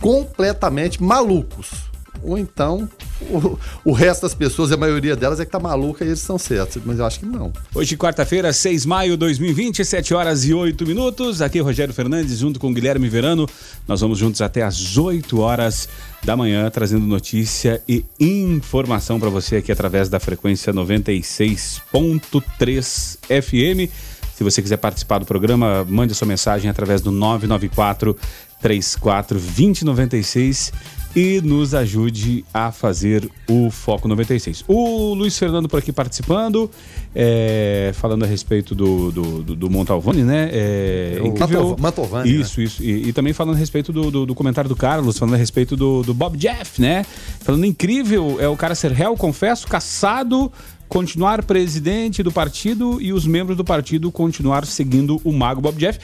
completamente malucos ou então o, o, resto das pessoas, a maioria delas é que tá maluca e eles estão certos, mas eu acho que não. Hoje, quarta-feira, 6 de maio de 2020, 7 horas e 8 minutos. Aqui é Rogério Fernandes, junto com Guilherme Verano. Nós vamos juntos até as 8 horas da manhã, trazendo notícia e informação para você aqui através da frequência 96.3 FM. Se você quiser participar do programa, mande sua mensagem através do 994 34 2096 e nos ajude a fazer o Foco 96. O Luiz Fernando por aqui participando, é, falando a respeito do, do, do, do Montalvani, né? É, o incrível... Mantovani. Né? Isso, né? isso. E, e, também falando a respeito do, do, do, comentário do Carlos, falando a respeito do, do Bob Jeff, né? Falando incrível, é o cara ser réu, confesso, caçado continuar presidente do partido e os membros do partido continuar seguindo o mago Bob Jeff.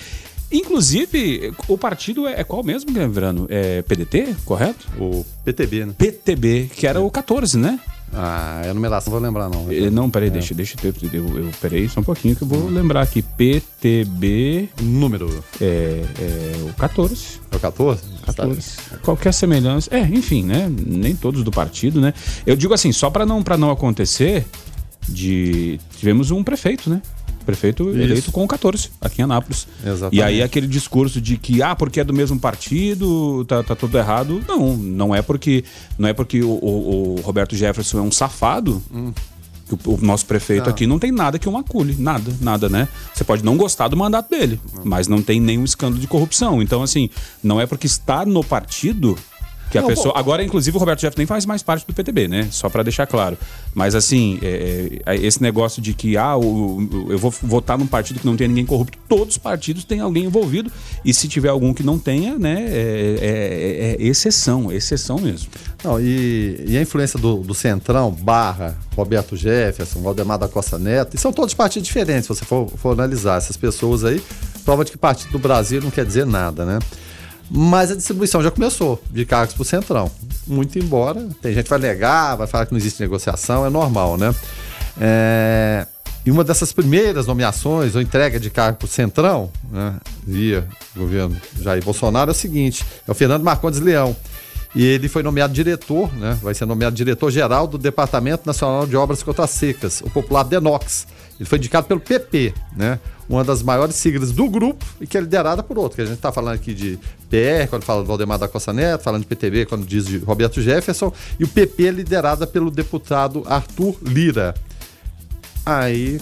Inclusive, o partido é, é qual mesmo, Guilherme Verano? É PDT, correto? O PTB, né? PTB, que era o 14, né? Ah, é a numeração, não vou lembrar não. É, não, peraí, é. deixa, deixa eu, eu, eu, peraí só um pouquinho que eu vou lembrar aqui. PTB... Número? É, é o 14. É o 14? 14. Qualquer semelhança... É, enfim, né? Nem todos do partido, né? Eu digo assim, só para não, pra não acontecer de... Tivemos um prefeito, né? Prefeito Isso. eleito com 14, aqui em Anápolis. Exatamente. E aí aquele discurso de que, ah, porque é do mesmo partido, tá, tá tudo errado. Não, não é porque, não é porque o, o, o Roberto Jefferson é um safado. Hum. O, o nosso prefeito não. aqui não tem nada que um acule, nada, nada, né? Você pode não gostar do mandato dele, não. mas não tem nenhum escândalo de corrupção. Então, assim, não é porque está no partido que a não, pessoa. Agora, inclusive, o Roberto Jeff nem faz mais parte do PTB, né? Só para deixar claro. Mas, assim, é, é, esse negócio de que, ah, o, eu vou votar num partido que não tem ninguém corrupto, todos os partidos têm alguém envolvido. E se tiver algum que não tenha, né, é, é, é exceção, exceção mesmo. Não, e, e a influência do, do, Centrão, Barra, Roberto Jefferson, Valdemar da Costa Neto, e são todos partidos diferentes, se você for, for analisar essas pessoas aí, prova de que partido do Brasil não quer dizer nada, né? Mas a distribuição já começou de cargos para o Centrão. Muito embora, tem gente que vai negar, vai falar que não existe negociação, é normal, né? É... E uma dessas primeiras nomeações ou entrega de cargo para o Centrão, né, via governo Jair Bolsonaro, é o seguinte: é o Fernando Marcondes Leão. E ele foi nomeado diretor, né, vai ser nomeado diretor-geral do Departamento Nacional de Obras Contra Secas, o popular DENOX Ele foi indicado pelo PP, né? Uma das maiores siglas do grupo e que é liderada por outro. Que a gente está falando aqui de PR, quando fala do Valdemar da Costa Neto, falando de PTB, quando diz de Roberto Jefferson, e o PP é liderada pelo deputado Arthur Lira. Aí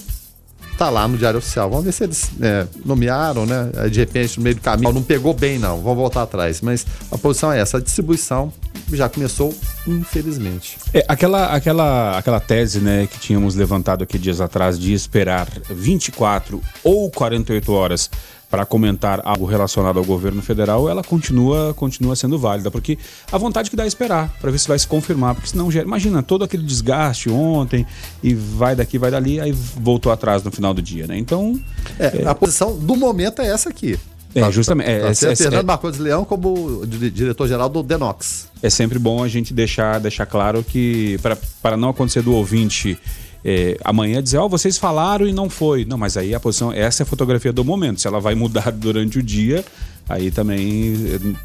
tá lá no Diário Oficial. Vamos ver se eles é, nomearam, né? De repente, no meio do caminho, não pegou bem, não. Vamos voltar atrás. Mas a posição é essa. A distribuição já começou, infelizmente. É, aquela, aquela, aquela tese, né, que tínhamos levantado aqui dias atrás de esperar 24 ou 48 horas para comentar algo relacionado ao governo federal, ela continua, continua sendo válida, porque a vontade que dá é esperar, para ver se vai se confirmar, porque senão gera, imagina, todo aquele desgaste ontem, e vai daqui, vai dali, aí voltou atrás no final do dia, né? Então... É, é... a posição do momento é essa aqui. É, tá, justamente. Tá, é, tá, é, Fernando é, Marcondes Leão como diretor-geral do Denox. É sempre bom a gente deixar, deixar claro que, para não acontecer do ouvinte é, amanhã dizer, ó, oh, vocês falaram e não foi. Não, mas aí a posição, essa é a fotografia do momento. Se ela vai mudar [laughs] durante o dia, aí também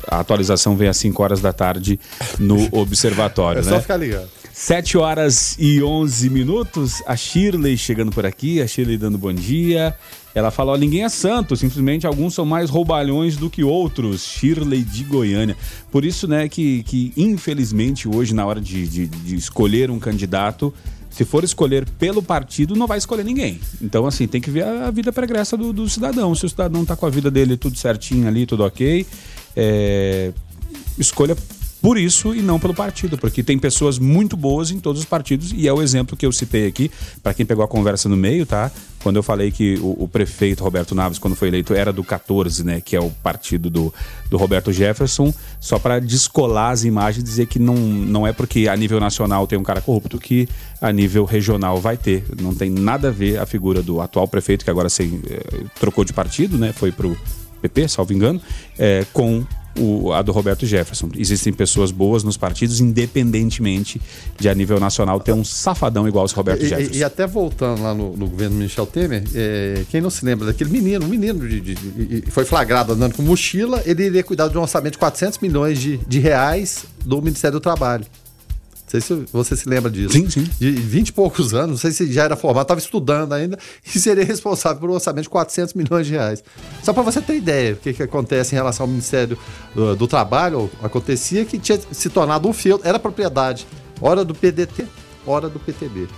a atualização vem às 5 horas da tarde no [laughs] observatório. é né? só ficar ligado. 7 horas e 11 minutos, a Shirley chegando por aqui, a Shirley dando bom dia. Ela falou: ninguém é santo, simplesmente alguns são mais roubalhões do que outros. Shirley de Goiânia. Por isso, né, que, que infelizmente hoje, na hora de, de, de escolher um candidato, se for escolher pelo partido, não vai escolher ninguém. Então, assim, tem que ver a vida pregressa do, do cidadão. Se o cidadão está com a vida dele tudo certinho ali, tudo ok, é... escolha por isso e não pelo partido, porque tem pessoas muito boas em todos os partidos e é o exemplo que eu citei aqui, para quem pegou a conversa no meio, tá? Quando eu falei que o, o, prefeito Roberto Naves, quando foi eleito, era do 14, né, que é o partido do, do Roberto Jefferson, só para descolar as imagens e dizer que não, não é porque a nível nacional tem um cara corrupto que a nível regional vai ter. Não tem nada a ver a figura do atual prefeito, que agora se, eh, trocou de partido, né, foi pro PP, salvo engano, é, com o, a do Roberto Jefferson. Existem pessoas boas nos partidos, independentemente de a nível nacional ter um safadão igual esse Roberto e, Jefferson. E, e, até voltando lá no, no governo Michel Temer, é, quem não se lembra daquele menino, um menino de, de, de, foi flagrado andando com mochila, ele iria cuidar de um orçamento de 400 milhões de, de reais do Ministério do Trabalho sei se você se lembra disso. Sim, sim. De 20 e poucos anos, não sei se já era formado, estava estudando ainda, e seria responsável por um orçamento de 400 milhões de reais. Só para você ter ideia do que, que acontece em relação ao Ministério do, do Trabalho, acontecia que tinha se tornado um fio, era propriedade, hora do PDT, hora do PTB.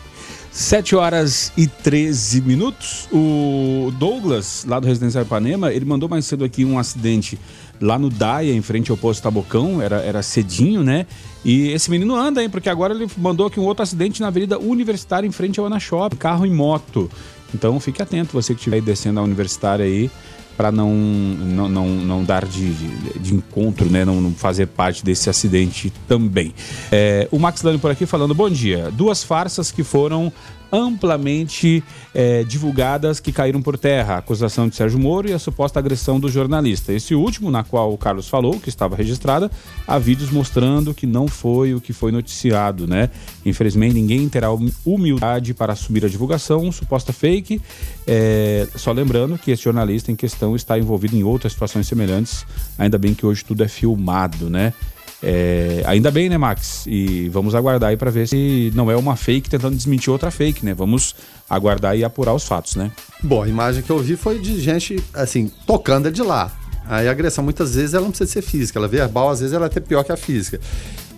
7 horas e 13 minutos. O Douglas, lá do Residencial Ipanema, ele mandou mais cedo aqui um acidente lá no Daia, em frente ao posto Tabocão, era, era cedinho, né? E esse menino anda, hein? Porque agora ele mandou aqui um outro acidente na Avenida Universitária, em frente ao Ana Shop, carro e moto. Então fique atento, você que estiver descendo a Universitária aí, para não, não, não, não dar de, de, de encontro, né? Não, não, fazer parte desse acidente também. É, o Max Lani por aqui falando, bom dia. Duas farsas que foram amplamente é, divulgadas que caíram por terra. A acusação de Sérgio Moro e a suposta agressão do jornalista. Esse último, na qual o Carlos falou, que estava registrada, há vídeos mostrando que não foi o que foi noticiado, né? Infelizmente, ninguém terá humildade para assumir a divulgação, suposta fake. É, só lembrando que esse jornalista em questão está envolvido em outras situações semelhantes. Ainda bem que hoje tudo é filmado, né? É, ainda bem, né, Max? E vamos aguardar aí para ver se não é uma fake tentando desmentir outra fake, né? Vamos aguardar e apurar os fatos, né? Bom, a imagem que eu vi foi de gente, assim, tocando de lá. Aí a agressão muitas vezes ela não precisa ser física, ela é verbal, às vezes ela é até pior que a física.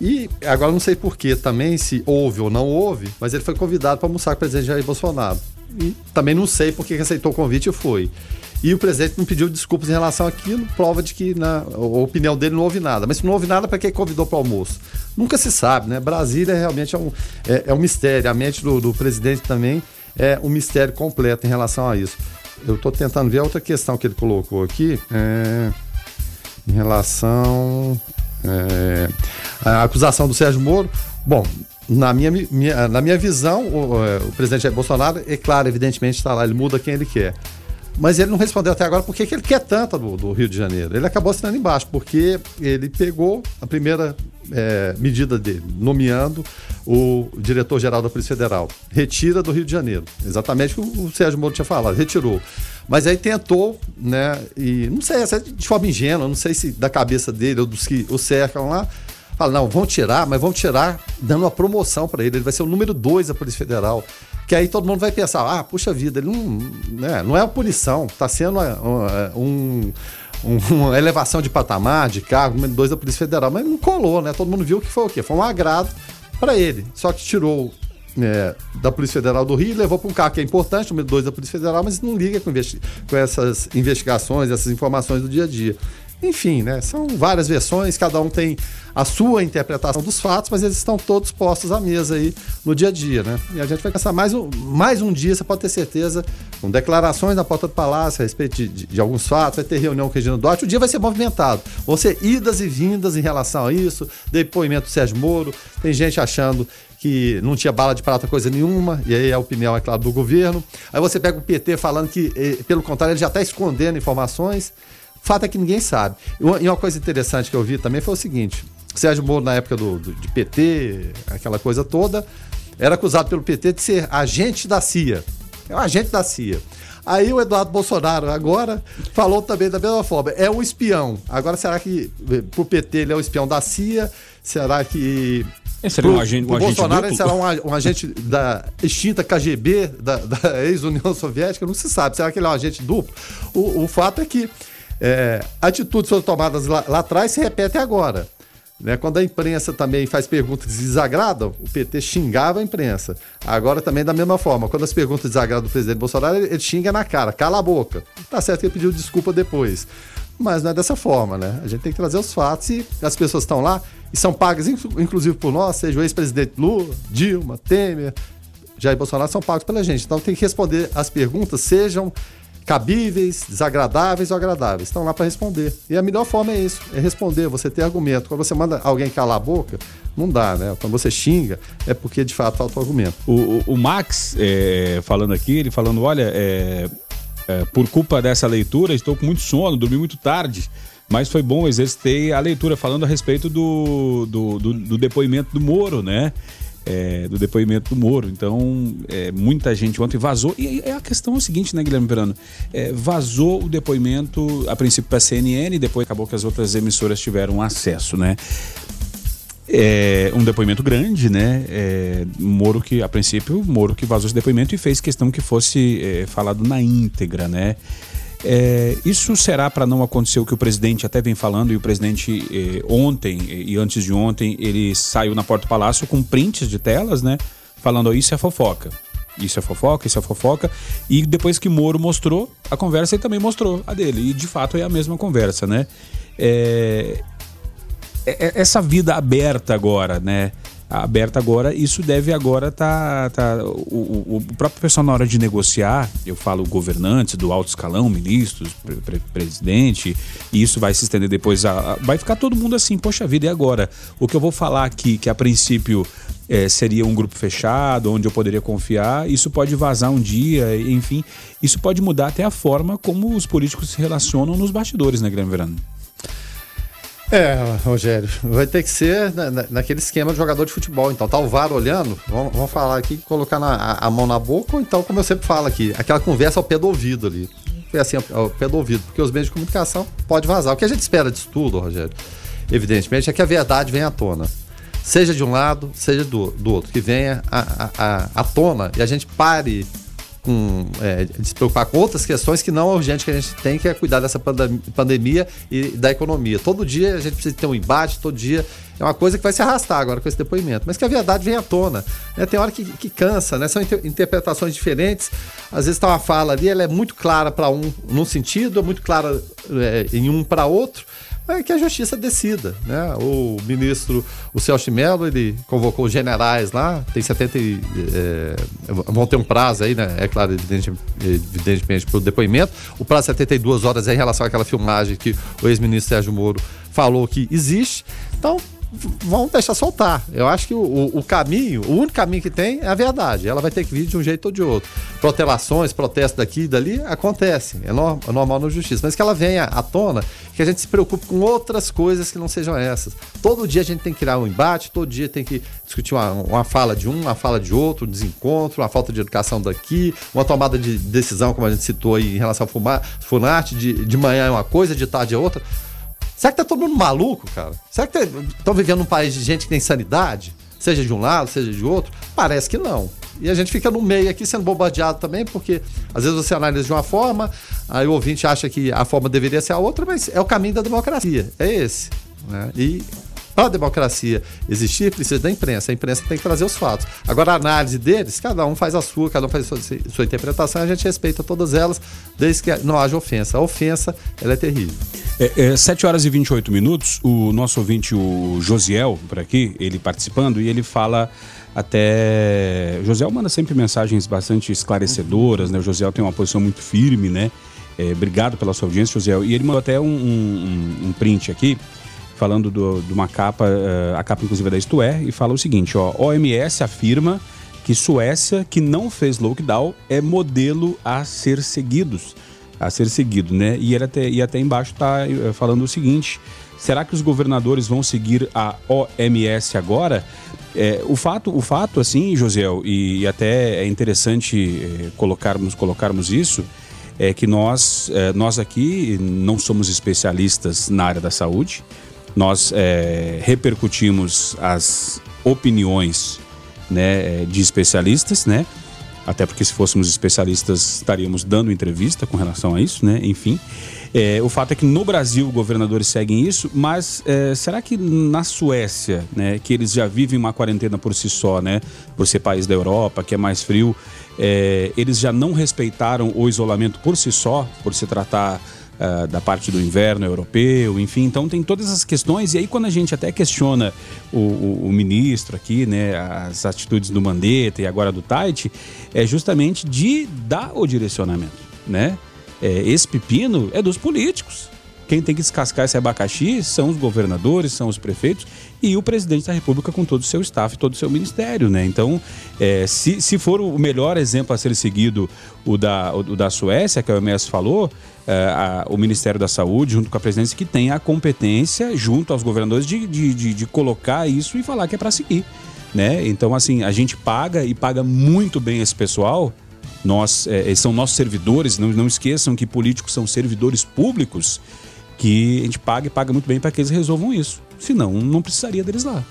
E agora não sei porquê também, se houve ou não houve, mas ele foi convidado para almoçar com o presidente Jair Bolsonaro. E também não sei por que aceitou o convite e foi. E o presidente não pediu desculpas em relação àquilo, prova de que na a opinião dele não houve nada. Mas se não houve nada, para que convidou para o almoço? Nunca se sabe, né? Brasília realmente é um, é, é um mistério. A mente do, do, presidente também é um mistério completo em relação a isso. Eu estou tentando ver a outra questão que ele colocou aqui. É, em relação. É, a acusação do Sérgio Moro. Bom, na minha, minha, na minha visão, o, é, o presidente Jair Bolsonaro, é claro, evidentemente está lá, ele muda quem ele quer. Mas ele não respondeu até agora porque que ele quer tanto do, do, Rio de Janeiro. Ele acabou assinando embaixo, porque ele pegou a primeira é, medida dele, nomeando o diretor-geral da Polícia Federal. Retira do Rio de Janeiro. Exatamente o que o Sérgio Moro tinha falado, retirou. Mas aí tentou, né? E não sei, é de forma ingênua, não sei se da cabeça dele ou dos que o cercam lá. Fala, não, vão tirar, mas vão tirar dando uma promoção para ele. Ele vai ser o número dois da Polícia Federal Porque aí todo mundo vai pensar, ah, puxa vida, ele não, né, não é uma punição, está sendo um, um, [laughs] uma elevação de patamar, de cargo, 2 da Polícia Federal, mas não colou, né? Todo mundo viu que foi o quê? Foi um agrado para ele. Só que tirou é, da Polícia Federal do Rio, levou para um carro que é importante, número 2 da Polícia Federal, mas não liga com, com essas investigações, essas informações do dia a dia. Enfim, né? São várias versões, cada um tem a sua interpretação dos fatos, mas eles estão todos postos à mesa aí no dia a dia, né? E a gente vai pensar mais um, mais um dia, você pode ter certeza, com declarações na porta do palácio a respeito de, de, de alguns fatos, vai ter reunião com o Regina Duarte, o dia vai ser movimentado. Vão ser idas e vindas em relação a isso, depoimento do Sérgio Moro, tem gente achando que não tinha bala de prata coisa nenhuma, e aí a opinião, é claro, do governo. Aí você pega o PT falando que, eh, pelo contrário, ele já está escondendo informações. Fato é que ninguém sabe. E uma coisa interessante que eu vi também foi o seguinte: Sérgio Moro, na época do, do, de PT, aquela coisa toda, era acusado pelo PT de ser agente da CIA. É um agente da CIA. Aí o Eduardo Bolsonaro agora falou também da mesma forma. É um espião. Agora, será que pro PT ele é um espião da CIA? Será que. Esse seria um agente, um agente Bolsonaro duplo? será um, um, agente da extinta KGB, da, da [laughs] ex-União Soviética? Não se sabe. Será que ele é um agente duplo? O, o fato é que é, atitudes foram tomadas lá, lá atrás se repetem agora. Né? Quando a imprensa também faz perguntas que desagradam, o PT xingava a imprensa. Agora também da mesma forma. Quando as perguntas desagradam do presidente Bolsonaro, ele, ele xinga na cara, cala a boca. Tá certo que ele pediu desculpa depois. Mas não é dessa forma, né? A gente tem que trazer os fatos e as pessoas estão lá e são pagas, inclusive por nós, seja o ex-presidente Lula, Dilma, Temer, Jair Bolsonaro, são pagos pela gente. Então tem que responder as perguntas, sejam cabíveis, desagradáveis ou agradáveis. Estão lá para responder. E a melhor forma é isso, é responder, você ter argumento. Quando você manda alguém calar a boca, não dá, né? Quando você xinga, é porque de fato falta o argumento. O, o, Max, é, falando aqui, ele falando, olha, é, é, por culpa dessa leitura, estou com muito sono, dormi muito tarde. Mas foi bom, exercitei a leitura falando a respeito do, do, do, do depoimento do Moro, né? É, do depoimento do Moro. Então, é, muita gente ontem vazou. E a questão é o seguinte, né, Guilherme Verano? É, vazou o depoimento, a princípio, para a CNN, depois acabou que as outras emissoras tiveram acesso, né? É um depoimento grande, né? É, Moro que, a princípio, Moro que vazou esse depoimento e fez questão que fosse é, falado na íntegra, né? É, isso será para não acontecer o que o presidente até vem falando, e o presidente eh, ontem e antes de ontem, ele saiu na porta do palácio com prints de telas, né? Falando, oh, isso é fofoca. Isso é fofoca, isso é fofoca. E depois que Moro mostrou a conversa, ele também mostrou a dele. E de fato é a mesma conversa, né? É, é, é essa vida aberta agora, né? Aberta agora, isso deve agora. Tá, tá, o, o, próprio pessoal, na hora de negociar, eu falo governantes do alto escalão, ministros, pre, pre, presidente, e isso vai se estender depois. A, a, vai ficar todo mundo assim, poxa vida, e agora? O que eu vou falar aqui, que a princípio é, seria um grupo fechado, onde eu poderia confiar, isso pode vazar um dia, enfim, isso pode mudar até a forma como os políticos se relacionam nos bastidores, né, Guilherme Verano? É, Rogério, vai ter que ser na, na, naquele esquema de jogador de futebol. Então, tá o VAR olhando, vamos, vamos falar aqui, colocar na, a, a, mão na boca, ou então, como eu sempre falo aqui, aquela conversa ao pé do ouvido ali. É assim, ao pé do ouvido, porque os meios de comunicação pode vazar. O que a gente espera disso tudo, Rogério, evidentemente, é que a verdade venha à tona. Seja de um lado, seja do, do outro, que venha à tona e a gente pare com, é, se preocupar com outras questões que não é urgente que a gente tem, que é cuidar dessa pandemia e da economia. Todo dia a gente precisa ter um embate, todo dia é uma coisa que vai se arrastar agora com esse depoimento, mas que a verdade vem à tona. Né? Tem hora que, que cansa, né? são inter interpretações diferentes. Às vezes está uma fala ali, ela é muito clara para um num sentido, é muito clara é, em um para outro é que a justiça decida, né? O ministro, o Celso Mello, ele convocou os generais lá, tem 70 e, é, vão ter um prazo aí, né? É claro, evidentemente, evidentemente para o depoimento. O prazo de 72 horas é em relação àquela filmagem que o ex-ministro Sérgio Moro falou que existe. Então, vão deixar soltar. Eu acho que o, o, caminho, o único caminho que tem é a verdade. Ela vai ter que vir de um jeito ou de outro. Protelações, protestos daqui e dali acontecem. É, no, é normal na justiça. Mas que ela venha à tona, que a gente se preocupe com outras coisas que não sejam essas. Todo dia a gente tem que criar um embate, todo dia tem que discutir uma, uma fala de um, uma fala de outro, um desencontro, uma falta de educação daqui, uma tomada de decisão, como a gente citou aí em relação ao Funarte, de, de manhã é uma coisa, de tarde é outra. Será que tá todo mundo maluco, cara? Será que estão tá, vivendo num país de gente que tem sanidade? Seja de um lado, seja de outro? Parece que não. E a gente fica no meio aqui sendo bombardeado também, porque às vezes você analisa de uma forma, aí o ouvinte acha que a forma deveria ser a outra, mas é o caminho da democracia, é esse. Né? E para a democracia existir, precisa da imprensa. A imprensa tem que trazer os fatos. Agora, a análise deles, cada um faz a sua, cada um faz a sua, sua interpretação, a gente respeita todas elas, desde que não haja ofensa. A ofensa, ela é terrível. É, é, 7 horas e 28 minutos, o nosso ouvinte, o Josiel, por aqui, ele participando, e ele fala até. Josiel manda sempre mensagens bastante esclarecedoras, né? O Josiel tem uma posição muito firme, né? É, obrigado pela sua audiência, Josiel. E ele mandou até um, um, um print aqui falando do, de uma capa, uh, a capa inclusive é da Isto É, e fala o seguinte, ó, OMS afirma que Suécia, que não fez lockdown, é modelo a ser seguidos, a ser seguido, né? E, ele até, e até embaixo está uh, falando o seguinte, será que os governadores vão seguir a OMS agora? É, o fato, o fato, assim, Josiel, e, e até é interessante colocarmos, colocarmos isso, é que nós, nós aqui não somos especialistas na área da saúde, nós é, repercutimos as opiniões né, de especialistas, né? Até porque se fôssemos especialistas estaríamos dando entrevista com relação a isso, né? Enfim, é, o fato é que no Brasil governadores seguem isso, mas é, será que na Suécia, né, que eles já vivem uma quarentena por si só, né, por ser país da Europa, que é mais frio, é, eles já não respeitaram o isolamento por si só, por se tratar uh, da parte do inverno europeu, enfim. Então tem todas essas questões. E aí, quando a gente até questiona o, o, o ministro aqui, né, as atitudes do Mandetta e agora do Tait, é justamente de dar o direcionamento, né? É, esse pepino é dos políticos. Quem tem que descascar esse abacaxi são os governadores, são os prefeitos e o presidente da República com todo o seu staff, todo o seu ministério, né? Então, é, se, se for o melhor exemplo a ser seguido o da, o da Suécia, que a OMS falou, é, a, o Ministério da Saúde, junto com a presidência, que tem a competência, junto aos governadores, de, de, de, de colocar isso e falar que é para seguir, né? Então, assim, a gente paga e paga muito bem esse pessoal, nós é, são nossos servidores, não, não esqueçam que políticos são servidores públicos, que a gente paga e paga muito bem para que eles resolvam isso. Senão, não precisaria deles lá.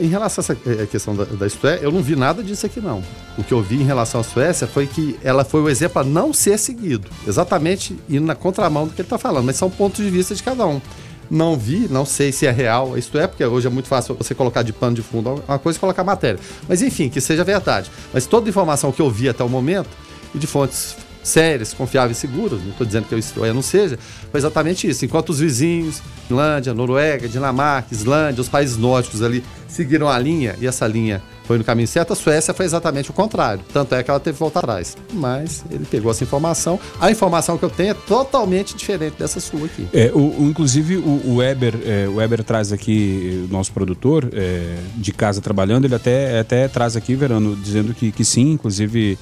Em relação a essa eh, questão da, da Suécia, eu não vi nada disso aqui, não. O que eu vi em relação à Suécia foi que ela foi o exemplo a não ser seguido. Exatamente indo na contramão do que ele está falando, mas são pontos de vista de cada um. Não vi, não sei se é real, isto é, porque hoje é muito fácil você colocar de pano de fundo uma coisa e colocar matéria. Mas enfim, que seja verdade. Mas toda informação que eu vi até o momento, e de fontes sérias, confiáveis e seguras, não estou dizendo que eu é, não seja, foi exatamente isso. Enquanto os vizinhos, Finlândia, Noruega, Dinamarca, Islândia, os países nórdicos ali seguiram a linha, e essa linha foi no caminho certo, a Suécia foi exatamente o contrário. Tanto é que ela teve que voltar atrás. Mas ele pegou essa informação. A informação que eu tenho é totalmente diferente dessa sua aqui. É, o, o inclusive, o, o, Weber, é, o Weber traz aqui, o nosso produtor é, de casa trabalhando, ele até, até traz aqui, Verano, dizendo que, que sim, inclusive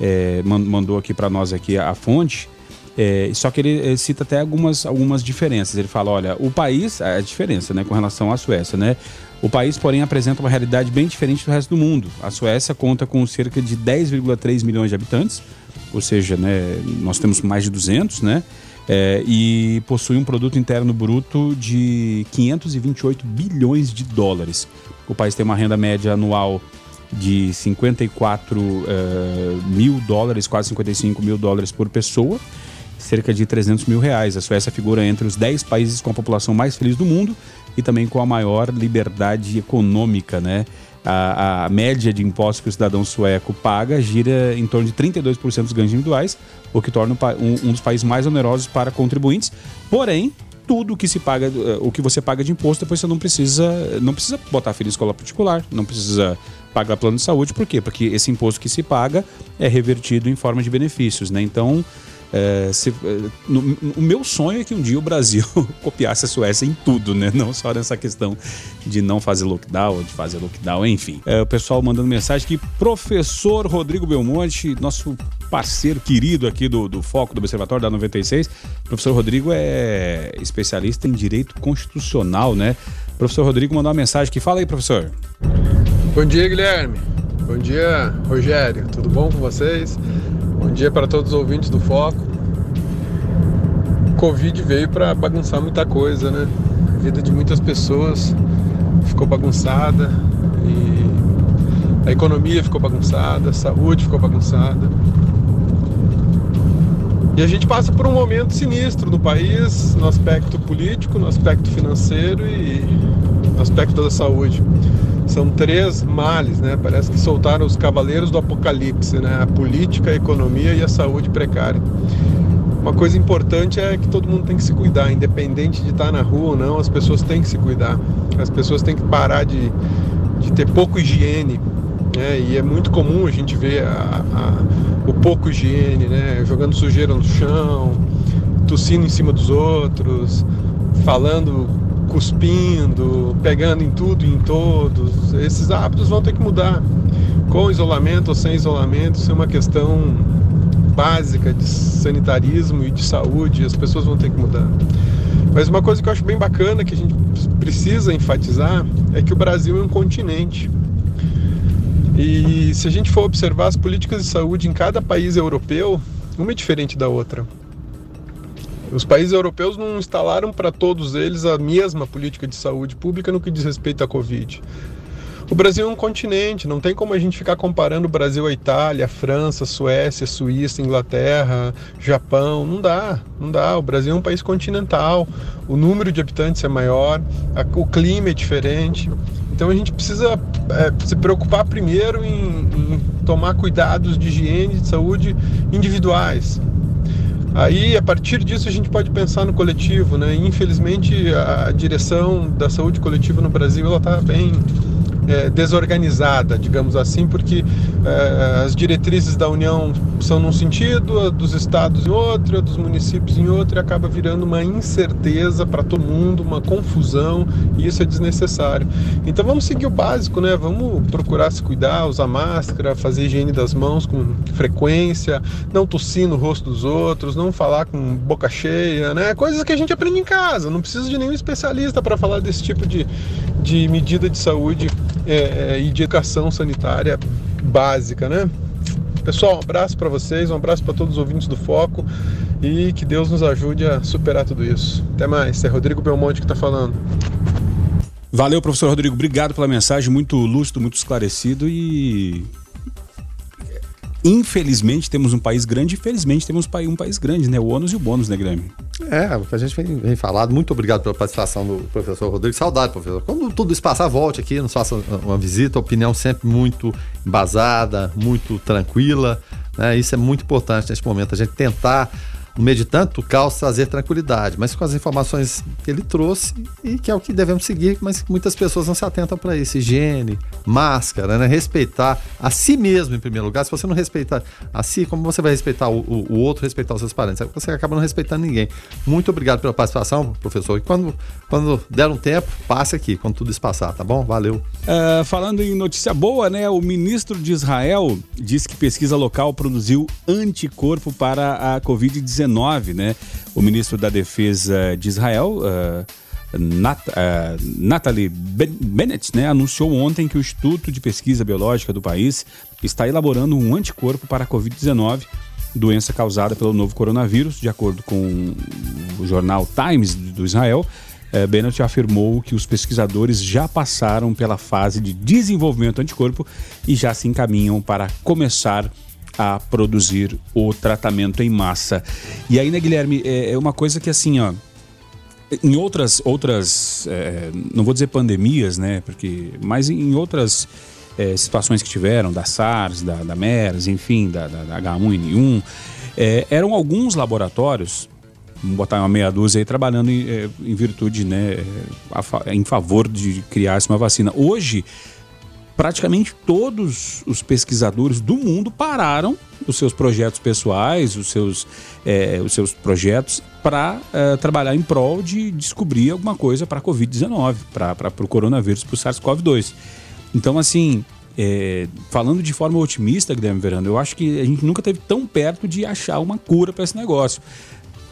é, mandou aqui para nós aqui a, fonte. É, só que ele, cita até algumas, algumas diferenças. Ele fala, olha, o país, a diferença né, com relação à Suécia, né? O país, porém, apresenta uma realidade bem diferente do resto do mundo. A Suécia conta com cerca de 10,3 milhões de habitantes, ou seja, né, nós temos mais de 200, né? É, e possui um produto interno bruto de 528 bilhões de dólares. O país tem uma renda média anual de 54 uh, eh, mil dólares, quase 55 mil dólares por pessoa, cerca de 300 mil reais. A Suécia figura entre os 10 países com a população mais feliz do mundo e também com a maior liberdade econômica, né? A, a, média de impostos que o cidadão sueco paga gira em torno de 32% dos ganhos individuais, o que torna um, um dos países mais onerosos para contribuintes. Porém, tudo que se paga, eh, o que você paga de imposto, depois você não precisa, não precisa botar filho em escola particular, não precisa pagar plano de saúde, por quê? Porque esse imposto que se paga é revertido em forma de benefícios, né? Então, é, se, é, no, o meu sonho é que um dia o Brasil [laughs] copiasse a Suécia em tudo, né? Não só nessa questão de não fazer lockdown, de fazer lockdown, enfim. É, o pessoal mandando mensagem que professor Rodrigo Belmonte, nosso parceiro querido aqui do, do Foco do Observatório da 96, professor Rodrigo é especialista em direito constitucional, né? professor Rodrigo mandou uma mensagem que fala aí, professor. Bom dia, Guilherme. Bom dia, Rogério. Tudo bom com vocês? Bom dia para todos os ouvintes do Foco. Covid veio para bagunçar muita coisa, né? A vida de muitas pessoas ficou bagunçada e A economia ficou bagunçada, a saúde ficou bagunçada. E a gente passa por um momento sinistro no país, no aspecto político, no aspecto financeiro e no aspecto da saúde. São três males, né? Parece que soltaram os cavaleiros do apocalipse, né? A política, a economia e a saúde precária. Uma coisa importante é que todo mundo tem que se cuidar, independente de estar na rua ou não, as pessoas têm que se cuidar. As pessoas têm que parar de, de ter pouco higiene, né? E é muito comum a gente ver a, a, o pouco higiene, né? Jogando sujeira no chão, tossindo em cima dos outros, falando cuspindo, pegando em tudo e em todos. Esses hábitos vão ter que mudar. Com isolamento ou sem isolamento, isso é uma questão básica de sanitarismo e de saúde, as pessoas vão ter que mudar. Mas uma coisa que eu acho bem bacana, que a gente precisa enfatizar, é que o Brasil é um continente. E se a gente for observar as políticas de saúde em cada país europeu, uma é diferente da outra. Os países europeus não instalaram para todos eles a mesma política de saúde pública no que diz respeito à Covid. O Brasil é um continente, não tem como a gente ficar comparando o Brasil à Itália, à França, Suécia, Suíça, Inglaterra, Japão. Não dá, não dá. O Brasil é um país continental, o número de habitantes é maior, o clima é diferente. Então a gente precisa é, se preocupar primeiro em, em tomar cuidados de higiene e de saúde individuais. Aí, a partir disso, a gente pode pensar no coletivo, né? Infelizmente, a direção da saúde coletiva no Brasil ela está bem é, desorganizada, digamos assim, porque é, as diretrizes da União são num sentido, dos estados em outro, dos municípios em outro, e acaba virando uma incerteza para todo mundo, uma confusão, e isso é desnecessário. Então vamos seguir o básico, né? Vamos procurar se cuidar, usar máscara, fazer higiene das mãos com frequência, não tossir no rosto dos outros, não falar com boca cheia, né? Coisas que a gente aprende em casa, não precisa de nenhum especialista para falar desse tipo de, de medida de saúde é, é, e de educação sanitária básica, né? Pessoal, um abraço para vocês, um abraço para todos os ouvintes do Foco e que Deus nos ajude a superar tudo isso. Até mais, é Rodrigo Belmonte que está falando. Valeu, professor Rodrigo, obrigado pela mensagem, muito lúcido, muito esclarecido e infelizmente temos um país grande, infelizmente temos um país grande, né? O ônus e o bônus, né, Guilherme? É, o que a gente vem, vem falado. Muito obrigado pela participação do professor Rodrigo. Saudade, professor. Quando tudo isso passar, volte aqui, nos faça uma visita. Opinião sempre muito embasada, muito tranquila. Né? Isso é muito importante nesse momento, a gente tentar no meio de caos, trazer tranquilidade, mas com as informações que ele trouxe e que é o que devemos seguir, mas muitas pessoas não se atentam para isso. Higiene, máscara, né? respeitar a si mesmo em primeiro lugar. Se você não respeitar a si, como você vai respeitar o, o, o outro, respeitar os seus parentes? Você acaba não respeitando ninguém. Muito obrigado pela participação, professor. E quando, quando der um tempo, passe aqui, quando tudo isso passar, tá bom? Valeu. Uh, falando em notícia boa, né? O ministro de Israel disse que pesquisa local produziu anticorpo para a Covid-19 né? O ministro da Defesa de Israel, uh, Nat, uh, Natalie Bennett, né, anunciou ontem que o Instituto de Pesquisa Biológica do país está elaborando um anticorpo para a Covid-19, doença causada pelo novo coronavírus, de acordo com o jornal Times do Israel. Uh, Bennett afirmou que os pesquisadores já passaram pela fase de desenvolvimento do anticorpo e já se encaminham para começar a a produzir o tratamento em massa. E aí, né, Guilherme, é, é uma coisa que assim, ó. Em outras, outras é, não vou dizer pandemias, né? Porque, mas em outras é, situações que tiveram, da SARS, da, da MERS, enfim, da, da, da H1N1, é, eram alguns laboratórios, vamos botar uma meia dúzia aí, trabalhando em, é, em virtude, né, a, em favor de criar uma vacina. Hoje, praticamente todos os pesquisadores do mundo pararam os seus projetos pessoais, os seus, é, os seus projetos para é, trabalhar em prol de descobrir alguma coisa para a Covid-19, para o coronavírus, para o SARS-CoV-2. Então, assim, é, falando de forma otimista, Guilherme Verano, eu acho que a gente nunca teve tão perto de achar uma cura para esse negócio.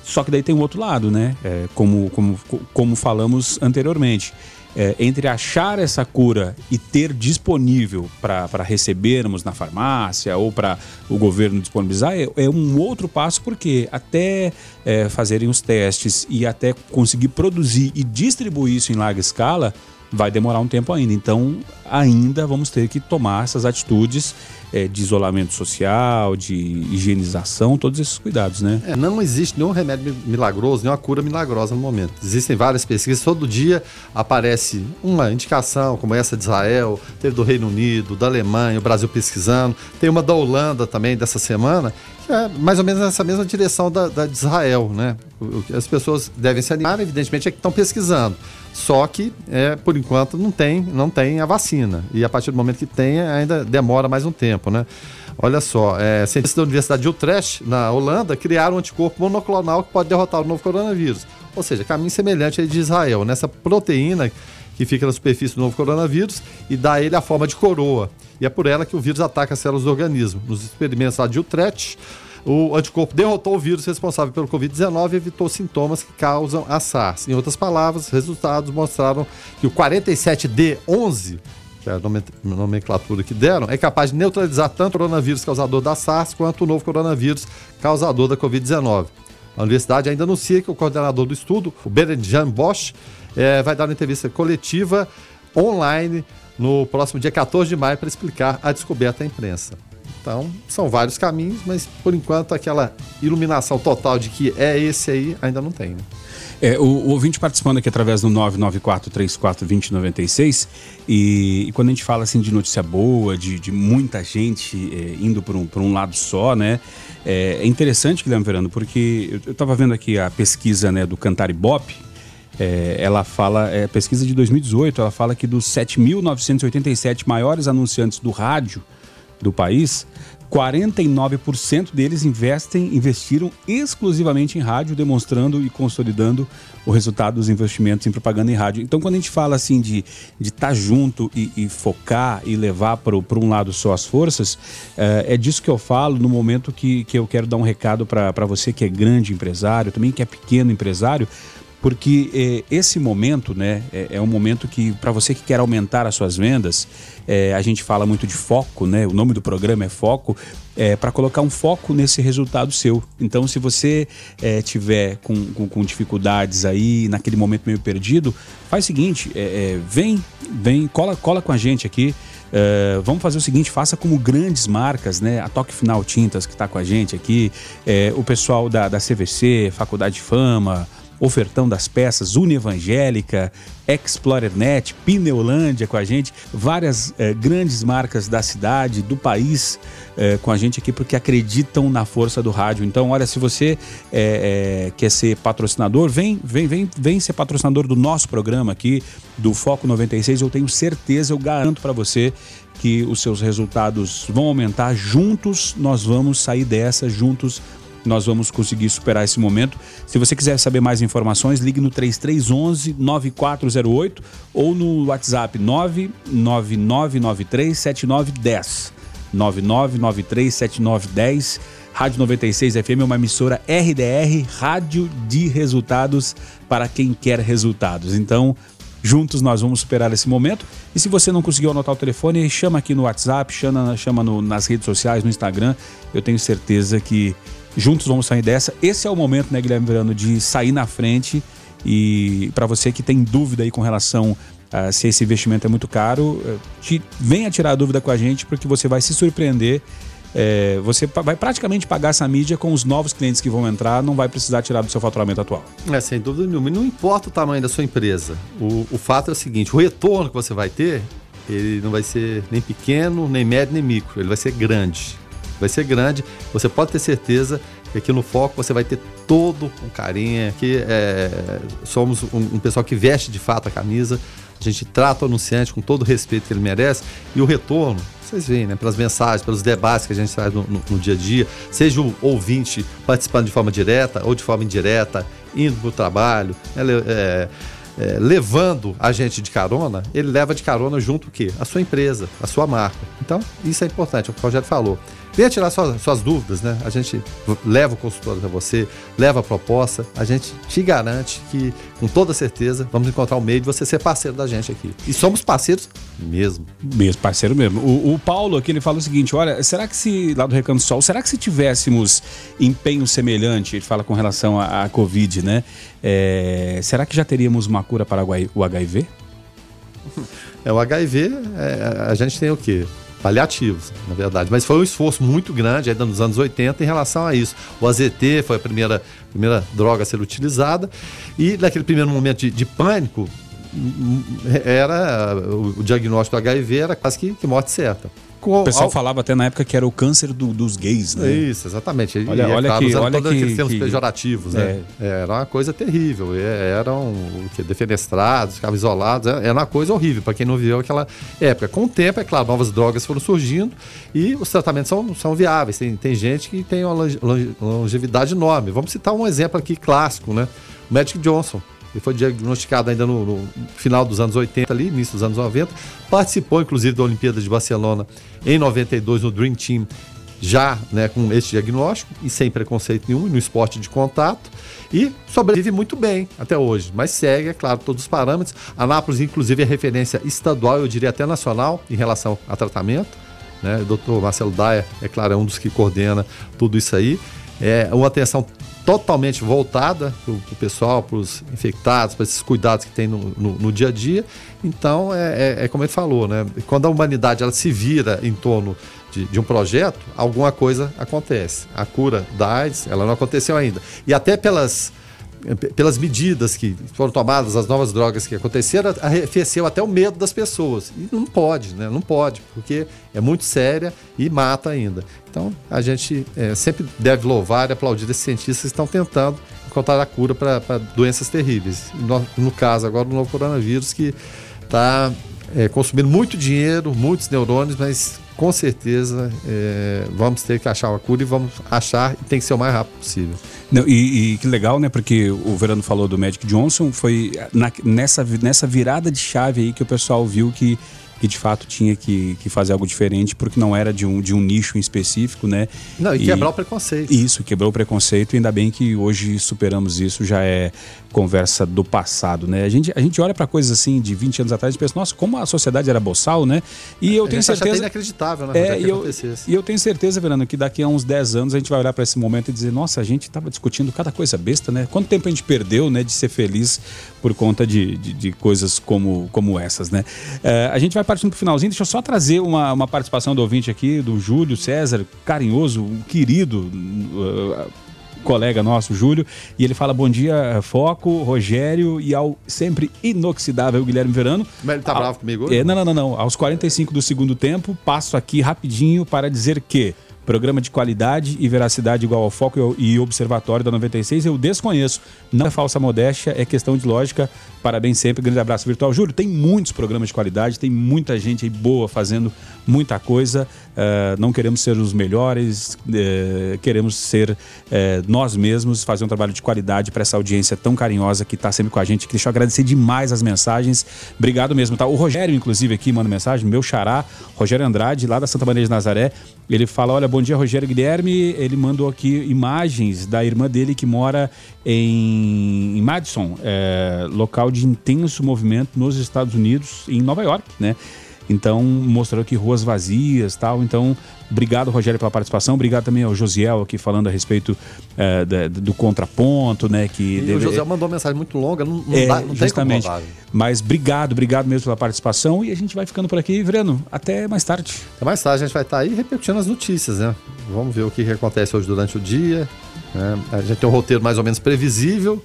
Só que daí tem o outro lado, né? É, como, como, como falamos anteriormente é, entre achar essa cura e ter disponível para recebermos na farmácia ou para o governo disponibilizar é, é, um outro passo, porque até é, fazerem os testes e até conseguir produzir e distribuir isso em larga escala vai demorar um tempo ainda. Então, ainda vamos ter que tomar essas atitudes é, de isolamento social, de higienização, todos esses cuidados, né? É, não existe nenhum remédio milagroso, nenhuma cura milagrosa no momento. Existem várias pesquisas, todo dia aparece uma indicação, como essa de Israel, teve do Reino Unido, da Alemanha, o Brasil pesquisando, tem uma da Holanda também dessa semana, é mais ou menos nessa mesma direção da, da de Israel, né? As pessoas devem se animar, evidentemente, é que estão pesquisando. Só que, é, por enquanto, não tem, não tem a vacina. E a partir do momento que tem, ainda demora mais um tempo, né? Olha só, é, cientistas da Universidade de Utrecht, na Holanda, criaram um anticorpo monoclonal que pode derrotar o novo coronavírus. Ou seja, caminho semelhante aí de Israel, nessa proteína que fica na superfície do novo coronavírus e dá a ele a forma de coroa. E é por ela que o vírus ataca as células do organismo. Nos experimentos lá de Utrecht, o anticorpo derrotou o vírus responsável pelo Covid-19 e evitou sintomas que causam a SARS. Em outras palavras, resultados mostraram que o 47D11 que é a nomenclatura que deram, é capaz de neutralizar tanto o coronavírus causador da SARS quanto o novo coronavírus causador da Covid-19. A universidade ainda anuncia que o coordenador do estudo, o Berenjan Bosch, é, vai dar uma entrevista coletiva online no próximo dia 14 de maio para explicar a descoberta à imprensa. Então, são vários caminhos, mas por enquanto aquela iluminação total de que é esse aí ainda não tem. Né? É, o, o, ouvinte participando aqui através do 994-34-2096 e, e, quando a gente fala assim de notícia boa, de, de muita gente é, indo por um, por um lado só, né? É, é interessante, Guilherme Verano, porque eu estava vendo aqui a pesquisa né, do Cantar Ibope, é, ela fala, é pesquisa de 2018, ela fala que dos 7.987 maiores anunciantes do rádio do país, 49% deles investem, investiram exclusivamente em rádio, demonstrando e consolidando o resultado dos investimentos em propaganda em rádio. Então, quando a gente fala assim de estar tá junto e, e, focar e levar para um lado só as forças, é, é, disso que eu falo no momento que, que eu quero dar um recado para você que é grande empresário, também que é pequeno empresário, porque é, esse momento, né, é, é um momento que para você que quer aumentar as suas vendas, é, a gente fala muito de foco, né? O nome do programa é Foco, é, para colocar um foco nesse resultado seu. Então, se você é, tiver com, com, com, dificuldades aí, naquele momento meio perdido, faz o seguinte, é, vem, vem, cola, cola com a gente aqui. Vamos fazer o seguinte, faça como grandes marcas, né? A Toque Final Tintas que está com a gente aqui, o pessoal da, da CVC, Faculdade de Fama, Ofertão das Peças, Unevangélica, ExplorerNet, Pneulândia com a gente, várias eh, grandes marcas da cidade, do país eh, com a gente aqui, porque acreditam na força do rádio. Então, olha, se você eh, quer ser patrocinador, vem, vem, vem, vem ser patrocinador do nosso programa aqui, do Foco 96. Eu tenho certeza, eu garanto para você que os seus resultados vão aumentar. Juntos nós vamos sair dessa, juntos nós vamos conseguir superar esse momento. Se você quiser saber mais informações, ligue no 3311 9408 ou no WhatsApp 99993 7910. 9993 7910. Rádio 96 FM é uma emissora RDR, Rádio de Resultados para quem quer resultados. Então, juntos nós vamos superar esse momento. E se você não conseguiu anotar o telefone, chama aqui no WhatsApp, chama, chama no, nas redes sociais, no Instagram. Eu tenho certeza que Juntos vamos sair dessa. Esse é o momento, né, Guilherme Verano, de sair na frente. E para você que tem dúvida aí com relação a se esse investimento é muito caro, eh, te, venha tirar a dúvida com a gente, porque você vai se surpreender. É, você vai praticamente pagar essa mídia com os novos clientes que vão entrar, não vai precisar tirar do seu faturamento atual. É, sem dúvida nenhuma. E não importa o tamanho da sua empresa. O, o fato é o seguinte: o retorno que você vai ter, ele não vai ser nem pequeno, nem médio, nem micro. Ele vai ser grande vai ser grande. Você pode ter certeza que aqui no Foco você vai ter todo um carinho. Aqui é, somos um, um, pessoal que veste de fato a camisa. A gente trata o anunciante com todo o respeito que ele merece. E o retorno, vocês veem, né? Pelas mensagens, pelos debates que a gente traz no, no, no dia a dia, seja o ouvinte participando de forma direta ou de forma indireta, indo para o trabalho, né? é, é, levando a gente de carona, ele leva de carona junto o quê? A sua empresa, a sua marca. Então, isso é importante, é o que o Rogério falou. Venha tirar suas, suas dúvidas, né? A gente leva o consultório para você, leva a proposta, a gente te garante que, com toda certeza, vamos encontrar o um meio de você ser parceiro da gente aqui. E somos parceiros mesmo. Mesmo, parceiro mesmo. O, o Paulo aqui, ele fala o seguinte, olha, será que se, lá do Recanto Sol, será que se tivéssemos empenho semelhante, ele fala com relação à, Covid, né? É, será que já teríamos uma cura para o HIV? É, o HIV, é, a gente tem o quê? Paliativos, na verdade. Mas foi um esforço muito grande ainda nos anos 80 em relação a isso. O AZT foi a primeira, primeira droga a ser utilizada. E naquele primeiro momento de, de pânico, era o, diagnóstico do HIV era quase que, que morte certa. O pessoal ao... falava até na época que era o câncer do, dos gays, né? Isso, exatamente. Olha, e, é olha claro, que, olha todos que, aqueles termos que... pejorativos, né? É. Era uma coisa terrível. Eram que, defenestrados, ficavam isolados. Era uma coisa horrível para quem não viveu aquela época. Com o tempo, é claro, novas drogas foram surgindo e os tratamentos são, são viáveis. Tem, tem gente que tem uma longevidade enorme. Vamos citar um exemplo aqui clássico, né? O Magic Johnson ele foi diagnosticado ainda no, no, final dos anos 80, ali, início dos anos 90. Participou, inclusive, da Olimpíada de Barcelona em 92 no Dream Team, já né, com esse diagnóstico e sem preconceito nenhum, no esporte de contato. E sobrevive muito bem até hoje, mas segue, é claro, todos os parâmetros. Anápolis, inclusive, é referência estadual, eu diria até nacional, em relação a tratamento. Né? O doutor Marcelo Daia, é claro, é um dos que coordena tudo isso aí. É uma atenção totalmente voltada para o pessoal, para os infectados, para esses cuidados que tem no, no, no dia a dia. Então, é, é, é, como ele falou, né? Quando a humanidade ela se vira em torno de, de, um projeto, alguma coisa acontece. A cura da AIDS, ela não aconteceu ainda. E até pelas pelas medidas que foram tomadas, as novas drogas que aconteceram, arrefeceu até o medo das pessoas. E não pode, né? Não pode, porque é muito séria e mata ainda. Então, a gente é, sempre deve louvar e aplaudir esses cientistas que estão tentando encontrar a cura para doenças terríveis. No, no, caso, agora, o novo coronavírus, que está é, consumindo muito dinheiro, muitos neurônios, mas com certeza é, vamos ter que achar uma cura e vamos achar e tem que ser o mais rápido possível. Não, e, e, que legal, né? Porque o Verano falou do Magic Johnson, foi na, nessa, nessa virada de chave aí que o pessoal viu que que de fato tinha que, que fazer algo diferente porque não era de um, de um nicho em específico, né? Não, e, e quebrar o preconceito. Isso, quebrou o preconceito e ainda bem que hoje superamos isso, já é conversa do passado, né? A gente, a gente olha para coisas assim de 20 anos atrás e pensa, nossa, como a sociedade era boçal, né? E eu tenho certeza. inacreditável, né? É, e, eu, e eu tenho certeza, Verano, que daqui a uns 10 anos a gente vai olhar para esse momento e dizer, nossa, a gente estava discutindo cada coisa besta, né? Quanto tempo a gente perdeu, né, de ser feliz por conta de, de, de coisas como, como essas, né? É, a gente vai partindo para o finalzinho, deixa eu só trazer uma, uma participação do ouvinte aqui, do Júlio César, carinhoso, um querido uh, colega nosso, Júlio, e ele fala bom dia, Foco, Rogério e ao sempre inoxidável Guilherme Verano. Mas ele tá bravo comigo hoje? É, não, não, não, não. Aos 45 do segundo tempo, passo aqui rapidinho para dizer que Programa de qualidade e veracidade igual ao Foco e Observatório da 96, eu desconheço. Não é falsa modéstia, é questão de lógica. Parabéns sempre, grande abraço virtual. Júlio, tem muitos programas de qualidade, tem muita gente aí boa fazendo muita coisa. Uh, não queremos ser os melhores, uh, queremos ser uh, nós mesmos, fazer um trabalho de qualidade para essa audiência tão carinhosa que está sempre com a gente. Deixa eu agradecer demais as mensagens. Obrigado mesmo. Tá? O Rogério, inclusive, aqui manda mensagem, meu xará, Rogério Andrade, lá da Santa Maria de Nazaré. Ele fala: Olha, bom dia, Rogério Guilherme. Ele mandou aqui imagens da irmã dele que mora em, em Madison, é, local de intenso movimento nos Estados Unidos, em Nova York, né? Então, mostrou aqui ruas vazias tal. Então, obrigado, Rogério, pela participação. Obrigado também ao Josiel aqui falando a respeito é, da, do contraponto, né? Que deve... o Josiel mandou uma mensagem muito longa, não, não, é, dá, não justamente. tem como Mas obrigado, obrigado mesmo pela participação. E a gente vai ficando por aqui, Vreno. Até mais tarde. Até mais tarde, a gente vai estar aí repercutindo as notícias, né? Vamos ver o que, que acontece hoje durante o dia. Né? A gente tem um roteiro mais ou menos previsível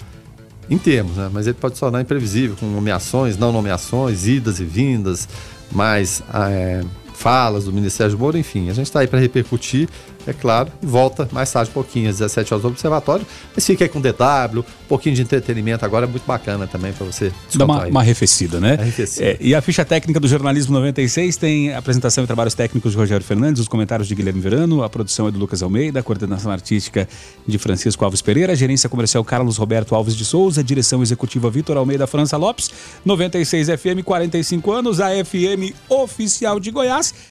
em termos, né? mas ele pode se tornar imprevisível com nomeações, não nomeações, idas e vindas, mais é, falas do Ministério de Moro, enfim. A gente está aí para repercutir, é claro, e volta mais tarde, um pouquinho, às 17 horas do Observatório. Mas fica aí com DW, um pouquinho de entretenimento agora, é muito bacana também para você Dá uma, uma, arrefecida, né? Arrefecida. É, e a ficha técnica do Jornalismo 96 tem apresentação e trabalhos técnicos de Rogério Fernandes, os comentários de Guilherme Verano, a produção é do Lucas Almeida, a coordenação artística de Francisco Alves Pereira, a gerência comercial Carlos Roberto Alves de Souza, a direção executiva Vitor Almeida França Lopes, 96 FM, 45 anos, a FM oficial de Goiás